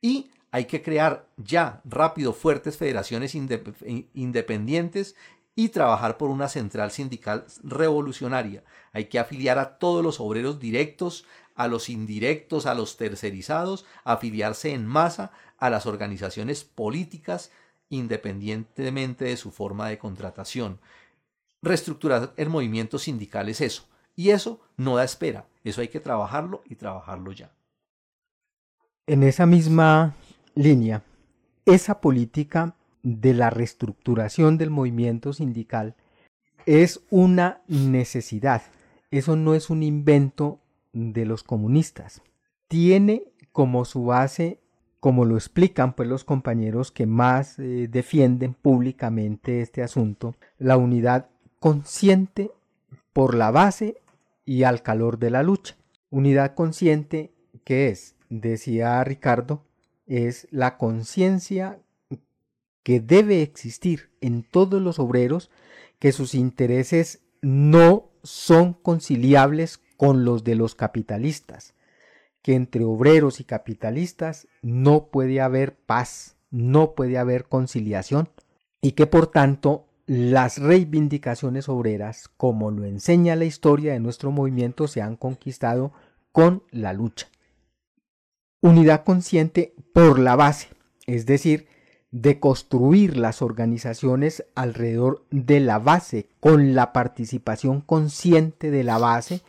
C: Y hay que crear ya rápido fuertes federaciones independientes y trabajar por una central sindical revolucionaria. Hay que afiliar a todos los obreros directos, a los indirectos, a los tercerizados, afiliarse en masa a las organizaciones políticas independientemente de su forma de contratación. Reestructurar el movimiento sindical es eso. Y eso no da espera. Eso hay que trabajarlo y trabajarlo ya.
F: En esa misma línea, esa política de la reestructuración del movimiento sindical es una necesidad. Eso no es un invento de los comunistas. Tiene como su base, como lo explican pues los compañeros que más eh, defienden públicamente este asunto, la unidad consciente por la base y al calor de la lucha. Unidad consciente que es, decía Ricardo, es la conciencia que debe existir en todos los obreros que sus intereses no son conciliables con los de los capitalistas, que entre obreros y capitalistas no puede haber paz, no puede haber conciliación y que por tanto las reivindicaciones obreras, como lo enseña la historia de nuestro movimiento, se han conquistado con la lucha. Unidad consciente por la base, es decir, de construir las organizaciones alrededor de la base, con la participación consciente de la base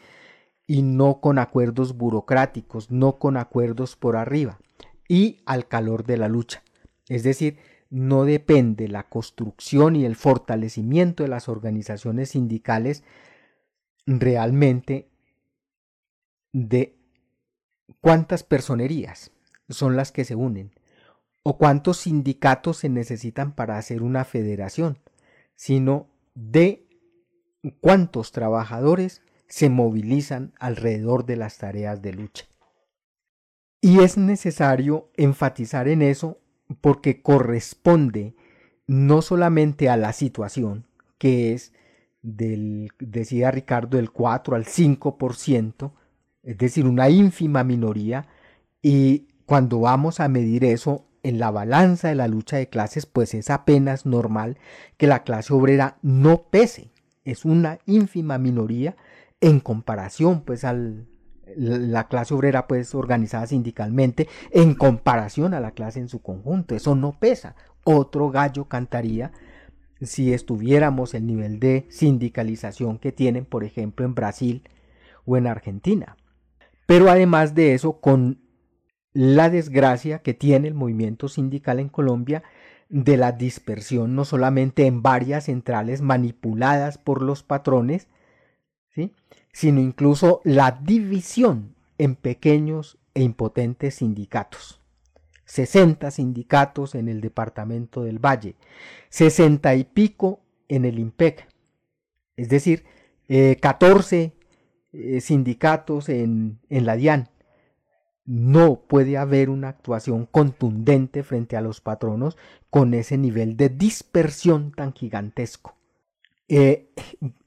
F: y no con acuerdos burocráticos, no con acuerdos por arriba y al calor de la lucha. Es decir, no depende la construcción y el fortalecimiento de las organizaciones sindicales realmente de cuántas personerías son las que se unen o cuántos sindicatos se necesitan para hacer una federación, sino de cuántos trabajadores se movilizan alrededor de las tareas de lucha. Y es necesario enfatizar en eso porque corresponde no solamente a la situación, que es del, decía Ricardo, del 4 al 5%, es decir, una ínfima minoría, y cuando vamos a medir eso en la balanza de la lucha de clases, pues es apenas normal que la clase obrera no pese, es una ínfima minoría en comparación pues al, la clase obrera pues organizada sindicalmente en comparación a la clase en su conjunto. Eso no pesa. Otro gallo cantaría si estuviéramos el nivel de sindicalización que tienen, por ejemplo, en Brasil o en Argentina. Pero además de eso, con la desgracia que tiene el movimiento sindical en Colombia de la dispersión no solamente en varias centrales manipuladas por los patrones, sino incluso la división en pequeños e impotentes sindicatos. 60 sindicatos en el departamento del Valle, 60 y pico en el IMPEC, es decir, 14 eh, eh, sindicatos en, en la DIAN. No puede haber una actuación contundente frente a los patronos con ese nivel de dispersión tan gigantesco. Eh,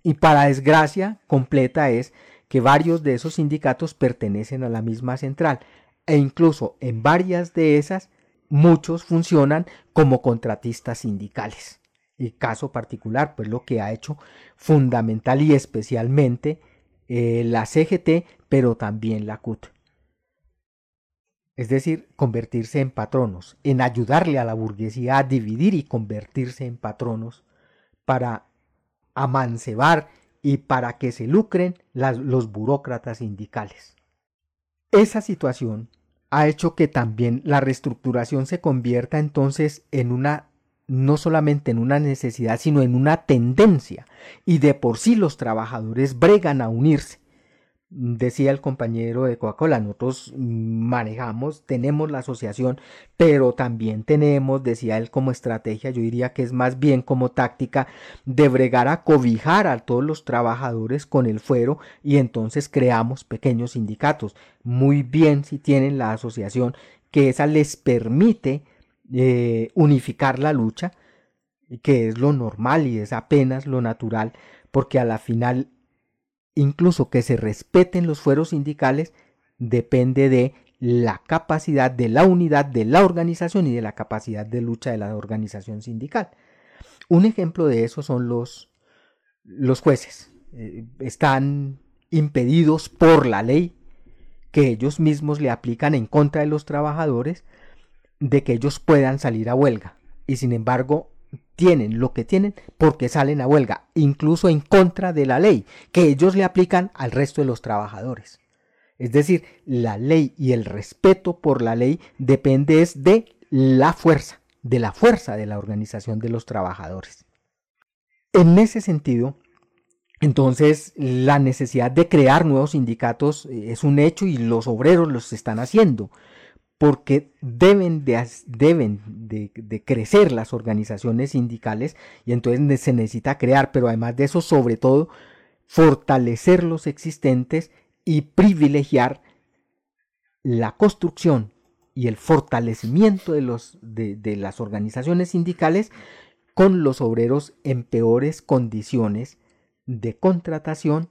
F: y para desgracia completa es que varios de esos sindicatos pertenecen a la misma central e incluso en varias de esas muchos funcionan como contratistas sindicales. El caso particular, pues lo que ha hecho fundamental y especialmente eh, la CGT, pero también la CUT. Es decir, convertirse en patronos, en ayudarle a la burguesía a dividir y convertirse en patronos para amancebar y para que se lucren los burócratas sindicales. Esa situación ha hecho que también la reestructuración se convierta entonces en una no solamente en una necesidad, sino en una tendencia, y de por sí los trabajadores bregan a unirse decía el compañero de Coca-Cola, nosotros manejamos, tenemos la asociación, pero también tenemos, decía él, como estrategia, yo diría que es más bien como táctica de bregar a cobijar a todos los trabajadores con el fuero y entonces creamos pequeños sindicatos. Muy bien si tienen la asociación, que esa les permite eh, unificar la lucha, que es lo normal y es apenas lo natural, porque a la final incluso que se respeten los fueros sindicales, depende de la capacidad de la unidad de la organización y de la capacidad de lucha de la organización sindical. Un ejemplo de eso son los, los jueces. Eh, están impedidos por la ley que ellos mismos le aplican en contra de los trabajadores de que ellos puedan salir a huelga. Y sin embargo, tienen lo que tienen porque salen a huelga, incluso en contra de la ley que ellos le aplican al resto de los trabajadores. Es decir, la ley y el respeto por la ley depende de la fuerza, de la fuerza de la organización de los trabajadores. En ese sentido, entonces la necesidad de crear nuevos sindicatos eh, es un hecho y los obreros los están haciendo porque deben, de, crecer las organizaciones sindicales y entonces se necesita crear, pero además de eso, sobre todo, fortalecer los existentes y privilegiar la construcción y el fortalecimiento de las organizaciones sindicales con los obreros en peores condiciones de contratación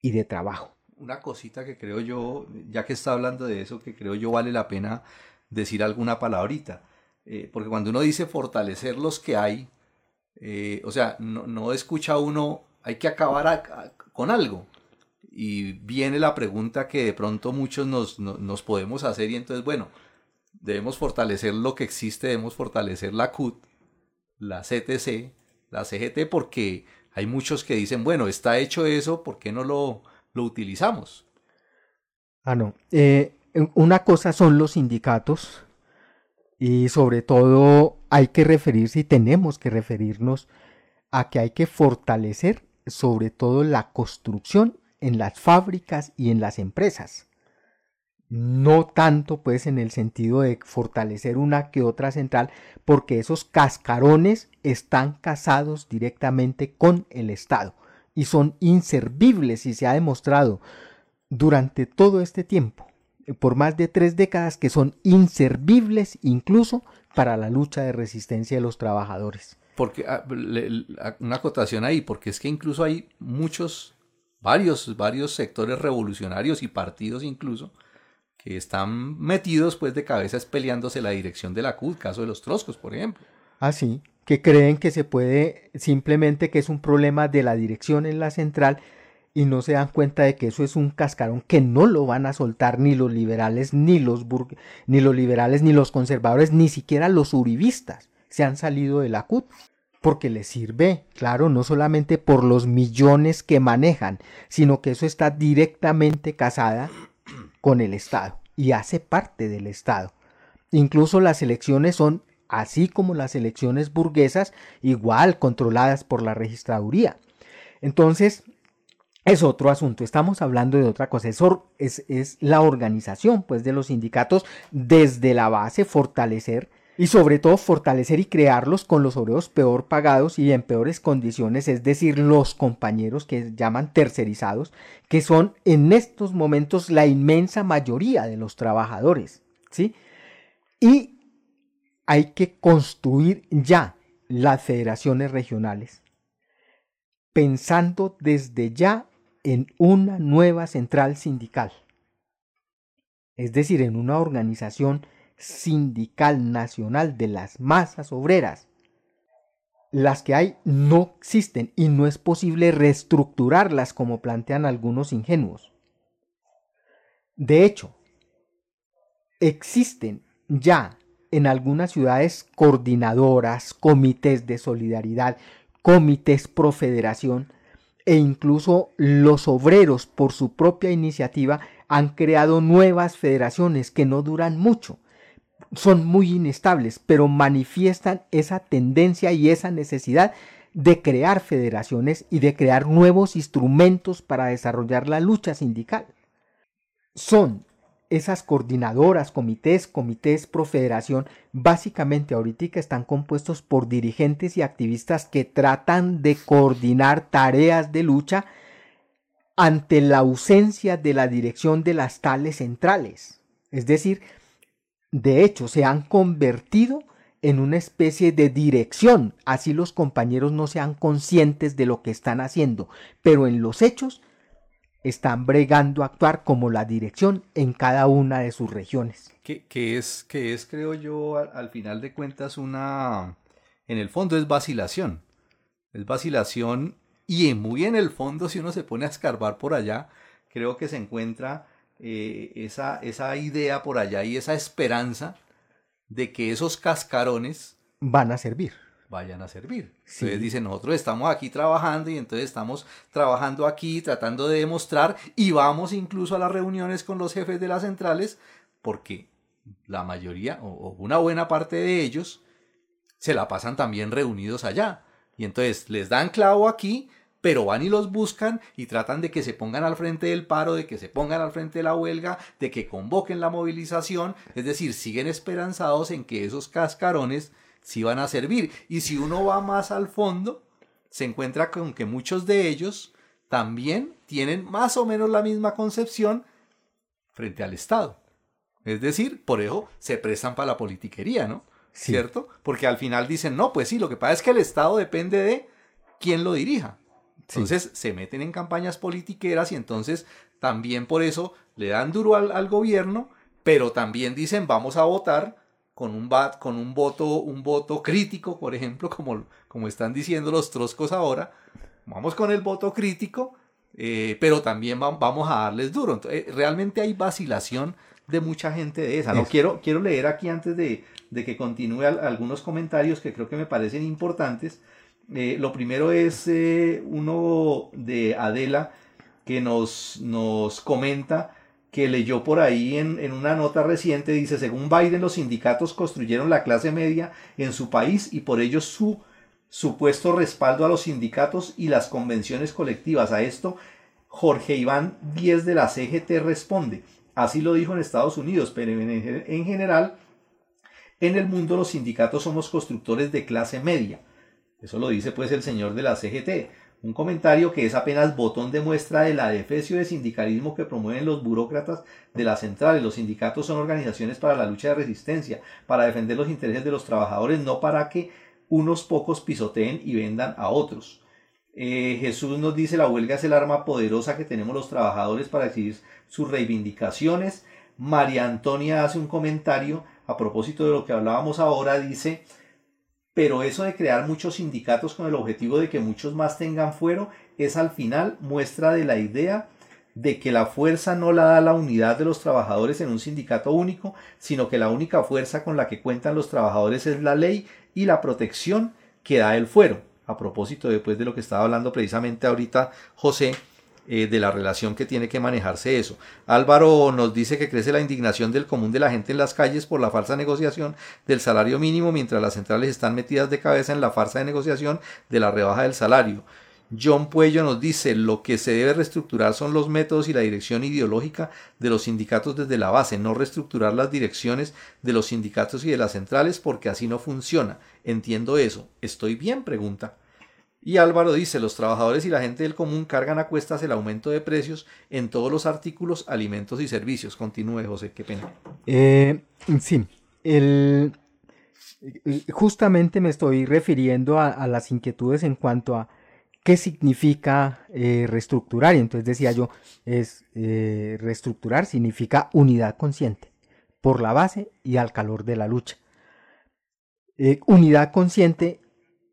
F: y de trabajo
C: una cosita que creo yo, ya que está hablando de eso, que creo yo vale la pena decir alguna palabrita. Eh, porque cuando uno dice fortalecer los que hay, eh, o sea, no, escucha uno, hay que acabar con algo. Y viene la pregunta que de pronto muchos nos, nos podemos hacer y entonces, bueno, debemos fortalecer lo que existe, debemos fortalecer la CUT, la CTC, la CGT, porque hay muchos que dicen, bueno, está hecho eso, ¿por qué no lo, lo utilizamos.
F: Ah, no. Eh, una cosa son los sindicatos y sobre todo hay que referirse y tenemos que referirnos a que hay que fortalecer sobre todo la construcción en las fábricas y en las empresas. No tanto pues en el sentido de fortalecer una que otra central, porque esos cascarones están casados directamente con el Estado y son inservibles y se ha demostrado durante todo este tiempo, por más de tres décadas, que son inservibles incluso para la lucha de resistencia de los trabajadores.
C: porque ah, una acotación ahí, porque es que incluso hay muchos, varios, varios sectores revolucionarios y partidos incluso que están metidos pues de cabezas peleándose la dirección de la CUT, caso de los troscos, por ejemplo.
F: Ah, sí, que creen que se puede, simplemente que es un problema de la dirección en la central y no se dan cuenta de que eso es un cascarón que no lo van a soltar ni los liberales, ni los, ni los liberales, ni los conservadores, ni siquiera los uribistas se han salido de la CUT porque les sirve, claro, no solamente por los millones que manejan, sino que eso está directamente casada con el Estado y hace parte del Estado. Incluso las elecciones son, así como las elecciones burguesas, igual controladas por la registraduría. Entonces, es otro asunto. Estamos hablando de otra cosa. Es, es, la organización pues, de los sindicatos desde la base, fortalecer y sobre todo fortalecer y crearlos con los obreros peor pagados y en peores condiciones, es decir, los compañeros que llaman tercerizados, que son en estos momentos la inmensa mayoría de los trabajadores. ¿sí? Y hay que construir ya las federaciones regionales, pensando desde ya en una nueva central sindical, es decir, en una organización sindical nacional de las masas obreras. Las que hay no existen y no es posible reestructurarlas como plantean algunos ingenuos. De hecho, existen ya en algunas ciudades coordinadoras, comités de solidaridad, comités pro federación, e incluso los obreros por su propia iniciativa han creado nuevas federaciones que no duran mucho, son muy inestables, pero manifiestan esa tendencia y esa necesidad de crear federaciones y de crear nuevos instrumentos para desarrollar la lucha sindical. Son esas coordinadoras, comités, comités pro federación, básicamente ahorita están compuestos por dirigentes y activistas que tratan de coordinar tareas de lucha ante la ausencia de la dirección de las tales centrales. Es decir, de hecho, se han convertido en una especie de dirección, así los compañeros no sean conscientes de lo que están haciendo, pero en los hechos están bregando a actuar como la dirección en cada una de sus regiones.
C: Que, es, que es, creo yo, al, final de cuentas, una... En el fondo es vacilación. Es vacilación y muy en el fondo, si uno se pone a escarbar por allá, creo que se encuentra eh, esa, esa idea por allá y esa esperanza de que esos cascarones
F: van a servir
C: vayan a servir. Entonces dicen, nosotros estamos aquí trabajando y entonces estamos trabajando aquí tratando de demostrar y vamos incluso a las reuniones con los jefes de las centrales porque la mayoría o una buena parte de ellos se la pasan también reunidos allá. Y entonces les dan clavo aquí, pero van y los buscan y tratan de que se pongan al frente del paro, de que se pongan al frente de la huelga, de que convoquen la movilización, es decir, siguen esperanzados en que esos cascarones si van a servir. Y si uno va más al fondo, se encuentra con que muchos de ellos también tienen más o menos la misma concepción frente al Estado. Es decir, por eso se prestan para la politiquería, ¿no? ¿Cierto? Porque al final dicen, no, pues sí, lo que pasa es que el Estado depende de quién lo dirija. Entonces se meten en campañas politiqueras y entonces también por eso le dan duro al, al gobierno, pero también dicen, vamos a votar con un, con un, voto, un voto crítico, por ejemplo, como, como están diciendo los troscos ahora. Vamos con el voto crítico, eh, pero también vamos a darles duro. Entonces, eh, realmente hay vacilación de mucha gente de esa. No quiero, quiero leer aquí antes de, que continúe algunos comentarios que creo que me parecen importantes. Eh, lo primero es uno de Adela que nos, nos comenta que leyó por ahí en, una nota reciente, dice, según Biden, los sindicatos construyeron la clase media en su país y por ello su supuesto respaldo a los sindicatos y las convenciones colectivas. A esto, Jorge Iván Díez de la CGT responde, así lo dijo en Estados Unidos, pero en, en general, en el mundo los sindicatos somos constructores de clase media. Eso lo dice pues el señor de la CGT. Un comentario que es apenas botón de muestra de la defecio de sindicalismo que promueven los burócratas de las centrales. Los sindicatos son organizaciones para la lucha de resistencia, para defender los intereses de los trabajadores, no para que unos pocos pisoteen y vendan a otros. Eh, Jesús nos dice la huelga es el arma poderosa que tenemos los trabajadores para decidir sus reivindicaciones. María Antonia hace un comentario a propósito de lo que hablábamos ahora, dice, pero eso de crear muchos sindicatos con el objetivo de que muchos más tengan fuero es al final muestra de la idea de que la fuerza no la da la unidad de los trabajadores en un sindicato único, sino que la única fuerza con la que cuentan los trabajadores es la ley y la protección que da el fuero. A propósito, después de lo que estaba hablando precisamente ahorita José, eh, de la relación que tiene que manejarse eso. Álvaro nos dice que crece la indignación del común de la gente en las calles por la falsa negociación del salario mínimo, mientras las centrales están metidas de cabeza en la farsa de negociación de la rebaja del salario. John Puello nos dice, lo que se debe reestructurar son los métodos y la dirección ideológica de los sindicatos desde la base, no reestructurar las direcciones de los sindicatos y de las centrales porque así no funciona. Entiendo eso. ¿Estoy bien? pregunta. Y Álvaro dice, los trabajadores y la gente del común cargan a cuestas el aumento de precios en todos los artículos, alimentos y servicios. Continúe, José, qué pena.
F: Eh, sí, el, justamente me estoy refiriendo a las inquietudes en cuanto a ¿Qué significa eh, reestructurar? Y entonces decía yo, es eh, reestructurar significa unidad consciente, por la base y al calor de la lucha. Eh, unidad consciente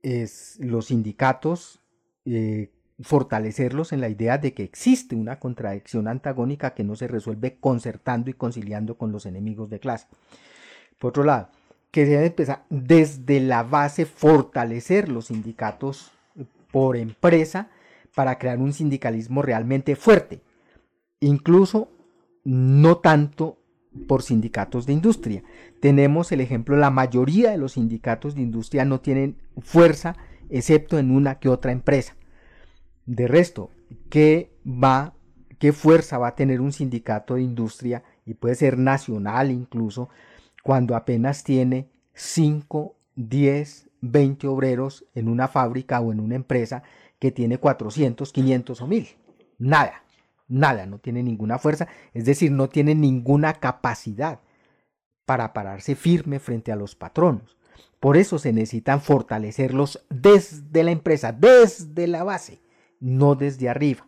F: es los sindicatos, fortalecerlos en la idea de que existe una contradicción antagónica que no se resuelve concertando y conciliando con los enemigos de clase. Por otro lado, que se debe empezar desde la base fortalecer los sindicatos por empresa para crear un sindicalismo realmente fuerte. Incluso no tanto por sindicatos de industria. Tenemos el ejemplo, la mayoría de los sindicatos de industria no tienen fuerza excepto en una que otra empresa. De resto, ¿qué va, qué fuerza va a tener un sindicato de industria y puede ser nacional incluso cuando apenas tiene 5, 10, 20 obreros en una fábrica o en una empresa que tiene 400, 500 o 1000. Nada, nada, no tiene ninguna fuerza, es decir, no tiene ninguna capacidad para pararse firme frente a los patronos. Por eso se necesitan fortalecerlos desde la empresa, desde la base, no desde arriba.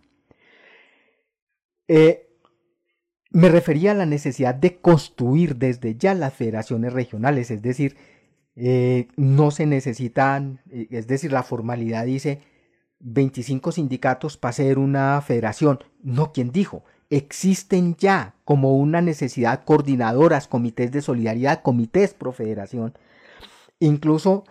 F: Eh, me refería a la necesidad de construir desde ya las federaciones regionales, es decir, eh, no se necesitan, eh, es decir, la formalidad dice 25 sindicatos para ser una federación. No, quien dijo? Existen ya como una necesidad coordinadoras, comités de solidaridad, comités pro federación. Incluso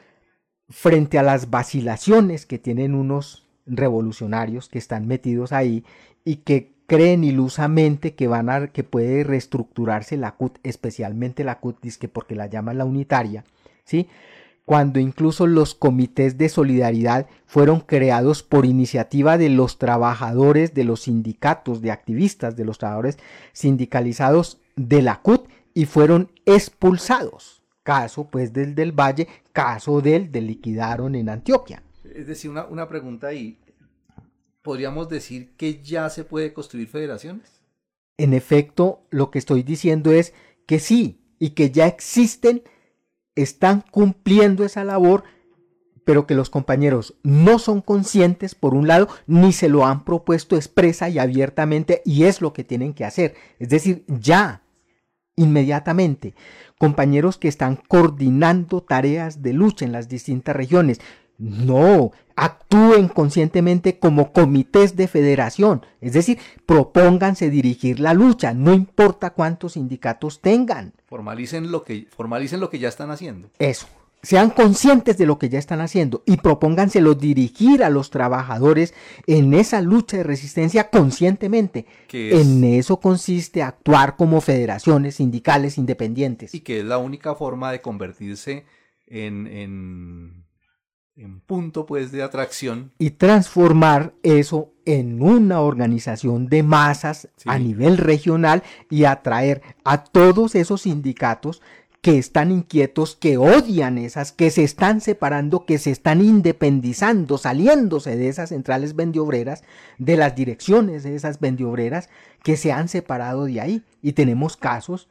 F: frente a las vacilaciones que tienen unos revolucionarios que están metidos ahí y que creen ilusamente que van a que puede reestructurarse la CUT, especialmente la CUT, que porque la llaman la unitaria, cuando incluso los comités de solidaridad fueron creados por iniciativa de los trabajadores, de los sindicatos, de activistas, de los trabajadores sindicalizados de la CUT y fueron expulsados. Caso pues del del Valle, caso del de liquidaron en Antioquia.
C: Es decir, una, una pregunta ahí. ¿Podríamos decir que ya se puede construir federaciones?
F: En efecto, lo que estoy diciendo es que sí, y que ya existen están cumpliendo esa labor, pero que los compañeros no son conscientes, por un lado, ni se lo han propuesto expresa y abiertamente, y es lo que tienen que hacer. Es decir, ya, inmediatamente, compañeros que están coordinando tareas de lucha en las distintas regiones. No, actúen conscientemente como comités de federación, es decir, propónganse dirigir la lucha, no importa cuántos sindicatos tengan.
C: Formalicen lo que, formalicen lo que ya están haciendo.
F: Eso. Sean conscientes de lo que ya están haciendo y propónganselo dirigir a los trabajadores en esa lucha de resistencia conscientemente. En eso consiste actuar como federaciones sindicales independientes.
C: Y que es la única forma de convertirse en, en en punto pues de atracción.
F: Y transformar eso en una organización de masas a nivel regional y atraer a todos esos sindicatos que están inquietos, que odian esas, que se están separando, que se están independizando, saliéndose de esas centrales vendiobreras, de las direcciones de esas vendiobreras, que se han separado de ahí. Y tenemos casos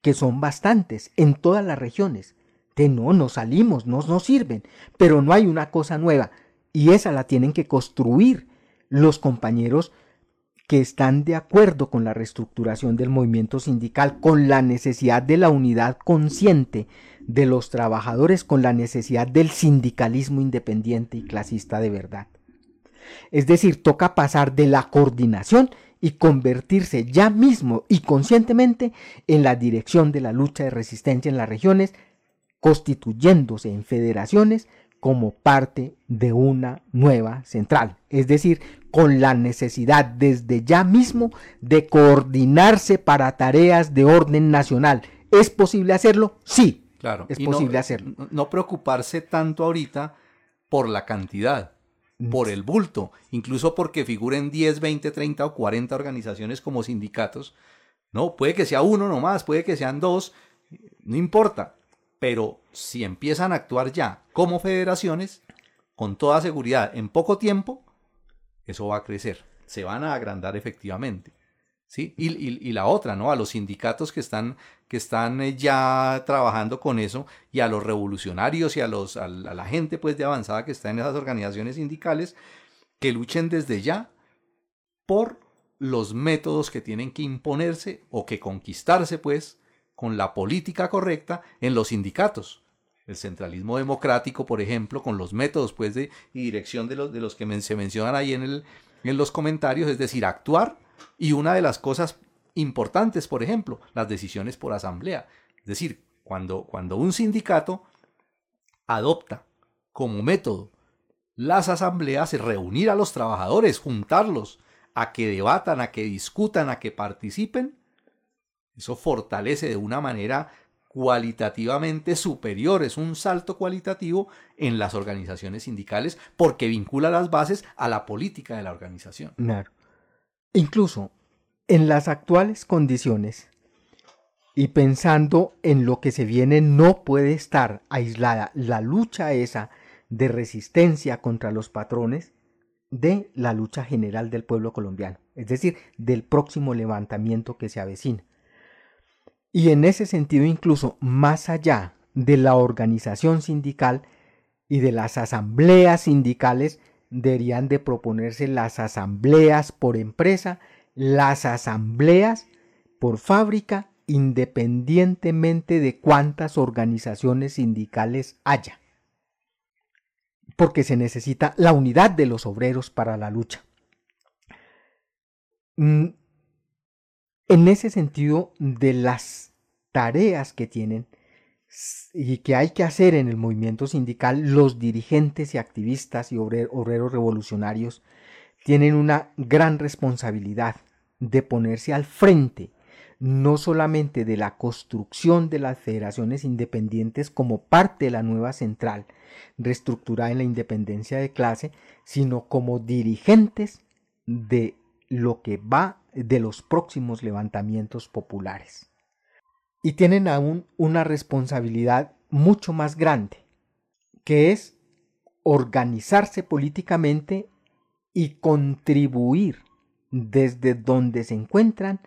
F: que son bastantes en todas las regiones Que no, nos salimos, no nos sirven, pero no hay una cosa nueva y esa la tienen que construir los compañeros que están de acuerdo con la reestructuración del movimiento sindical, con la necesidad de la unidad consciente de los trabajadores, con la necesidad del sindicalismo independiente y clasista de verdad. Es decir, toca pasar de la coordinación y convertirse ya mismo y conscientemente en la dirección de la lucha de resistencia en las regiones, constituyéndose en federaciones como parte de una nueva central, es decir, con la necesidad desde ya mismo de coordinarse para tareas de orden nacional. ¿Es posible hacerlo? Sí.
C: Claro.
F: Es posible hacerlo.
C: No preocuparse tanto ahorita por la cantidad, por el bulto, incluso porque figuren 10, 20, 30 o 40 organizaciones como sindicatos. No, puede que sea uno nomás, puede que sean dos, no importa. Pero si empiezan a actuar ya como federaciones, con toda seguridad, en poco tiempo, eso va a crecer. Se van a agrandar efectivamente. ¿Sí? Y, la otra, ¿no? A los sindicatos que están, que están eh, ya trabajando con eso y a los revolucionarios y a, los, a, la gente pues de avanzada que está en esas organizaciones sindicales, que luchen desde ya por los métodos que tienen que imponerse o que conquistarse pues con la política correcta en los sindicatos. El centralismo democrático, por ejemplo, con los métodos pues, de, y dirección de los, de los que se mencionan ahí en, los comentarios, es decir, actuar y una de las cosas importantes, por ejemplo, las decisiones por asamblea. Es decir, cuando, cuando un sindicato adopta como método las asambleas, reunir a los trabajadores, juntarlos, a que debatan, a que discutan, a que participen, eso fortalece de una manera cualitativamente superior, es un salto cualitativo en las organizaciones sindicales porque vincula las bases a la política de la organización.
F: Claro. Incluso en las actuales condiciones y pensando en lo que se viene, no puede estar aislada la lucha esa de resistencia contra los patrones de la lucha general del pueblo colombiano, es decir, del próximo levantamiento que se avecina. Y en ese sentido, incluso más allá de la organización sindical y de las asambleas sindicales, deberían de proponerse las asambleas por empresa, las asambleas por fábrica, independientemente de cuántas organizaciones sindicales haya. Porque se necesita la unidad de los obreros para la lucha. En ese sentido de las tareas que tienen y que hay que hacer en el movimiento sindical, los dirigentes y activistas y obreros revolucionarios tienen una gran responsabilidad de ponerse al frente no solamente de la construcción de las federaciones independientes como parte de la nueva central reestructurada en la independencia de clase, sino como dirigentes de lo que va de los próximos levantamientos populares. Y tienen aún una responsabilidad mucho más grande, que es organizarse políticamente y contribuir desde donde se encuentran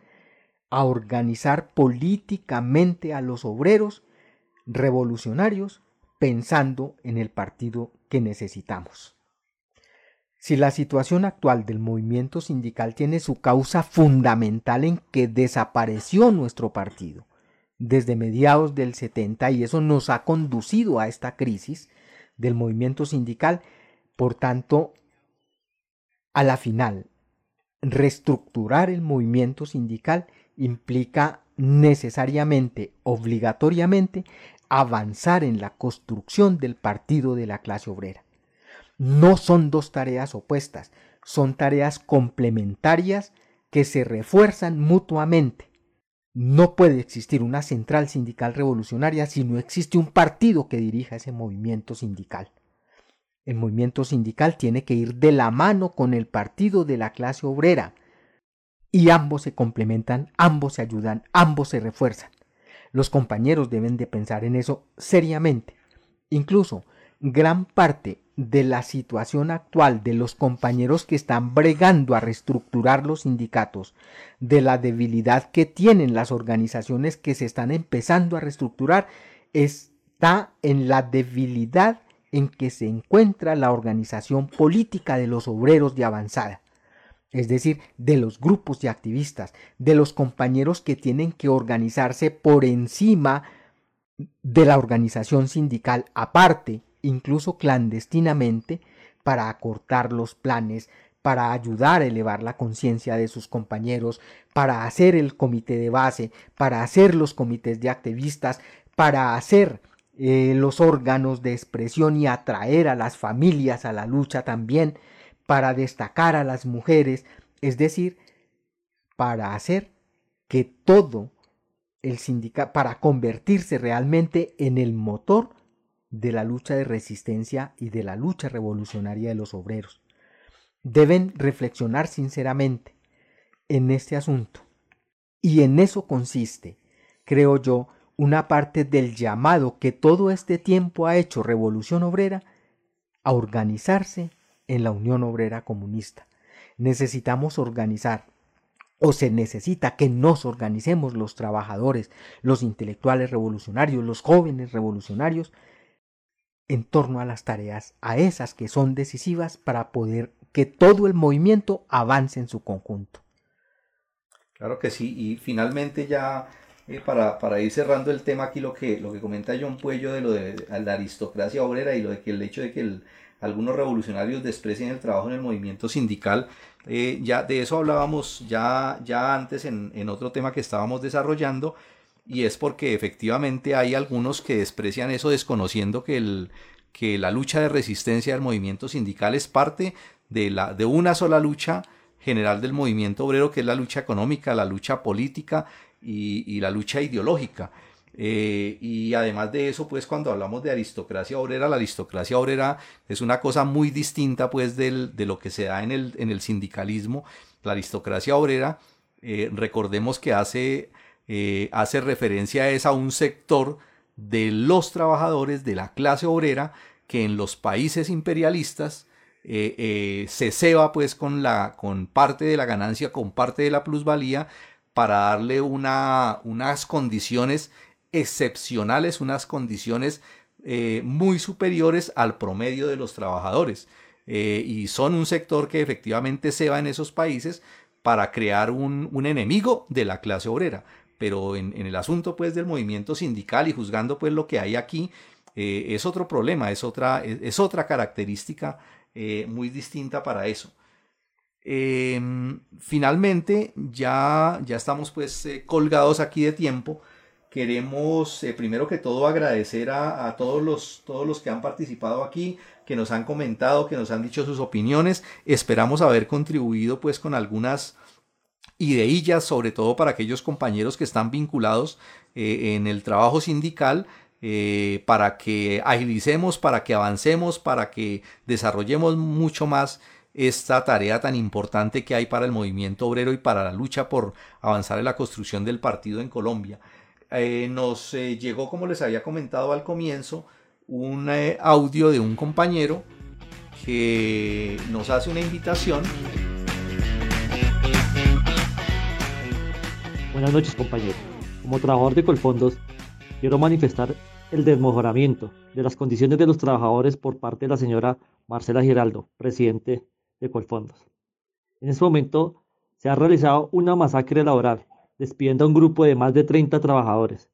F: a organizar políticamente a los obreros revolucionarios pensando en el partido que necesitamos. Si la situación actual del movimiento sindical tiene su causa fundamental en que desapareció nuestro partido desde mediados del 70 y eso nos ha conducido a esta crisis del movimiento sindical, por tanto, a la final, reestructurar el movimiento sindical implica necesariamente, obligatoriamente, avanzar en la construcción del partido de la clase obrera no son dos tareas opuestas, son tareas complementarias que se refuerzan mutuamente. No puede existir una central sindical revolucionaria si no existe un partido que dirija ese movimiento sindical. El movimiento sindical tiene que ir de la mano con el partido de la clase obrera. Y ambos se complementan, ambos se ayudan, ambos se refuerzan. Los compañeros deben de pensar en eso seriamente. Incluso gran parte de la situación actual de los compañeros que están bregando a reestructurar los sindicatos, de la debilidad que tienen las organizaciones que se están empezando a reestructurar, está en la debilidad en que se encuentra la organización política de los obreros de avanzada, es decir, de los grupos de activistas, de los compañeros que tienen que organizarse por encima de la organización sindical aparte, incluso clandestinamente, para acortar los planes, para ayudar a elevar la conciencia de sus compañeros, para hacer el comité de base, para hacer los comités de activistas, para hacer eh, los órganos de expresión y atraer a las familias a la lucha también, para destacar a las mujeres, es decir, para hacer que todo el sindicato, para convertirse realmente en el motor de la lucha de resistencia y de la lucha revolucionaria de los obreros. Deben reflexionar sinceramente en este asunto. Y en eso consiste, creo yo, una parte del llamado que todo este tiempo ha hecho Revolución Obrera a organizarse en la Unión Obrera Comunista. Necesitamos organizar, o se necesita que nos organicemos los trabajadores, los intelectuales revolucionarios, los jóvenes revolucionarios, en torno a las tareas, a esas que son decisivas para poder que todo el movimiento avance en su conjunto.
C: Claro que sí, y finalmente ya eh, para, para, ir cerrando el tema aquí lo que, lo que comenta John Puello de lo de, la aristocracia obrera y lo de que el hecho de que algunos revolucionarios desprecien el trabajo en el movimiento sindical, eh, ya de eso hablábamos ya, ya antes en, en, otro tema que estábamos desarrollando y es porque efectivamente hay algunos que desprecian eso desconociendo que, el, que la lucha de resistencia del movimiento sindical es parte de, la, de una sola lucha general del movimiento obrero que es la lucha económica, la lucha política y, la lucha ideológica. Eh, y además de eso, pues cuando hablamos de aristocracia obrera, la aristocracia obrera es una cosa muy distinta pues del, de lo que se da en el, en el sindicalismo. La aristocracia obrera, eh, recordemos que hace, eh, hace referencia a un sector de los trabajadores de la clase obrera que en los países imperialistas se ceba pues con, la, con parte de la ganancia, con parte de la plusvalía para darle una, unas condiciones excepcionales, unas condiciones eh, muy superiores al promedio de los trabajadores. Eh, y son un sector que efectivamente se va en esos países para crear un, enemigo de la clase obrera. Pero en, el asunto pues del movimiento sindical y juzgando pues lo que hay aquí, eh, es otro problema, es otra, es otra característica muy distinta para eso. Em, finalmente, ya, ya estamos pues eh, colgados aquí de tiempo. Queremos eh, primero que todo agradecer a, todos, los, todos los que han participado aquí, que nos han comentado, que nos han dicho sus opiniones. Esperamos haber contribuido pues con algunas ideillas, sobre todo para aquellos compañeros que están vinculados eh, en el trabajo sindical. para que agilicemos, para que avancemos, para que desarrollemos mucho más esta tarea tan importante que hay para el movimiento obrero y para la lucha por avanzar en la construcción del partido en Colombia. Eh, nos eh, llegó, como les había comentado al comienzo, un eh, audio de un compañero que nos hace una invitación.
G: Buenas noches compañeros. Como trabajador de Colfondos, quiero manifestar el desmejoramiento de las condiciones de los trabajadores por parte de la señora Marcela Giraldo, presidente de Colfondos. En este momento se ha realizado una masacre laboral, despidiendo a un grupo de más de 30 trabajadores.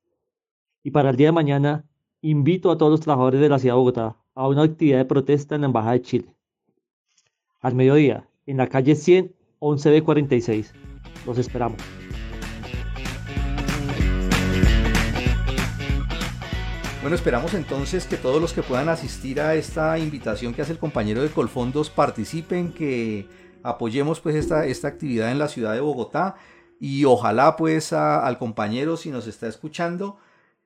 G: Y para el día de mañana invito a todos los trabajadores de la ciudad de Bogotá a una actividad de protesta en la Embajada de Chile. Al mediodía, en la calle 100 11B46. Los esperamos.
C: Bueno, esperamos entonces que todos los que puedan asistir a esta invitación que hace el compañero de Colfondos participen, que apoyemos pues esta, esta actividad en la ciudad de Bogotá y ojalá pues al compañero si nos está escuchando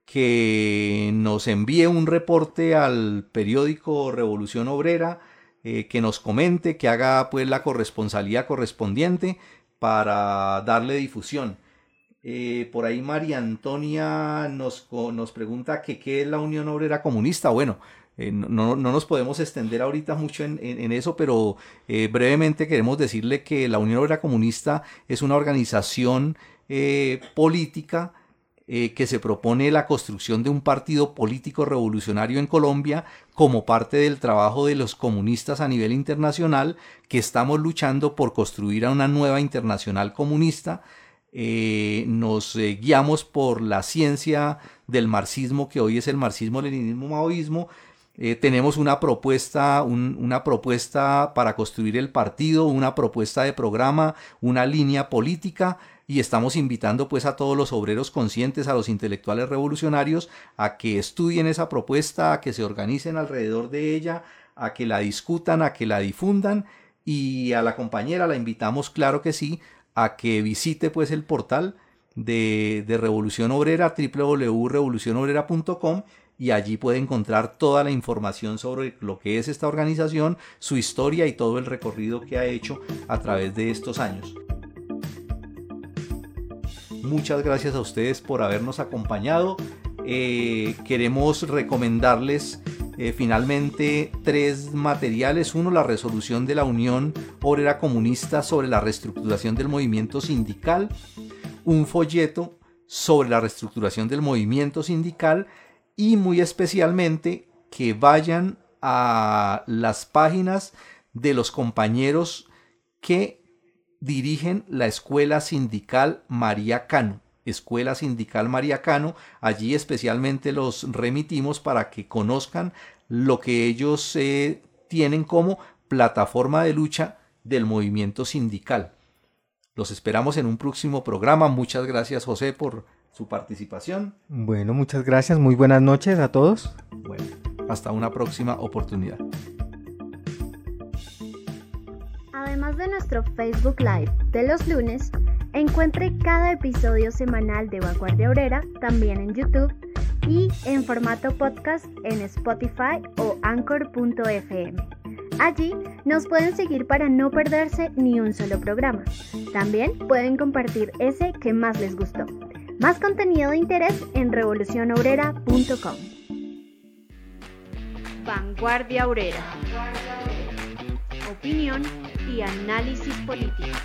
C: que nos envíe un reporte al periódico Revolución Obrera, eh, que nos comente, que haga pues la corresponsalía correspondiente para darle difusión. Eh, por ahí María Antonia nos, nos pregunta qué es la Unión Obrera Comunista. Bueno, eh, no, nos podemos extender ahorita mucho en, eso, pero eh, brevemente queremos decirle que la Unión Obrera Comunista es una organización política eh, que se propone la construcción de un partido político revolucionario en Colombia como parte del trabajo de los comunistas a nivel internacional, que estamos luchando por construir a una nueva internacional comunista. Eh, nos eh, guiamos por la ciencia del marxismo, que hoy es el marxismo-leninismo-maoísmo, tenemos una propuesta, una propuesta para construir el partido, una propuesta de programa, una línea política y estamos invitando pues a todos los obreros conscientes, a los intelectuales revolucionarios, a que estudien esa propuesta, a que se organicen alrededor de ella, a que la discutan, a que la difundan y a la compañera la invitamos, claro que sí, a que visite pues el portal de, de Revolución Obrera, www.revolucionobrera.com y allí puede encontrar toda la información sobre lo que es esta organización, su historia y todo el recorrido que ha hecho a través de estos años. Muchas gracias a ustedes por habernos acompañado. Eh, queremos recomendarles eh, finalmente tres materiales. Uno, la resolución de la Unión Obrera Comunista sobre la reestructuración del movimiento sindical. Un folleto sobre la reestructuración del movimiento sindical y muy especialmente que vayan a las páginas de los compañeros que dirigen la Escuela Sindical María Cano. Escuela Sindical María Cano, allí especialmente los remitimos para que conozcan lo que ellos eh, tienen como plataforma de lucha del movimiento sindical. Los esperamos en un próximo programa. Muchas gracias José por su participación.
F: Bueno, muchas gracias. Muy buenas noches a todos.
C: Bueno, hasta una próxima oportunidad.
B: Además de nuestro Facebook Live de los lunes, encuentre cada episodio semanal de Vanguardia Obrera también en YouTube y en formato podcast en Spotify o anchor.fm. Allí nos pueden seguir para no perderse ni un solo programa. También pueden compartir ese que más les gustó. Más contenido de interés en revolucionobrera.com. Vanguardia Obrera. Opinión y análisis político.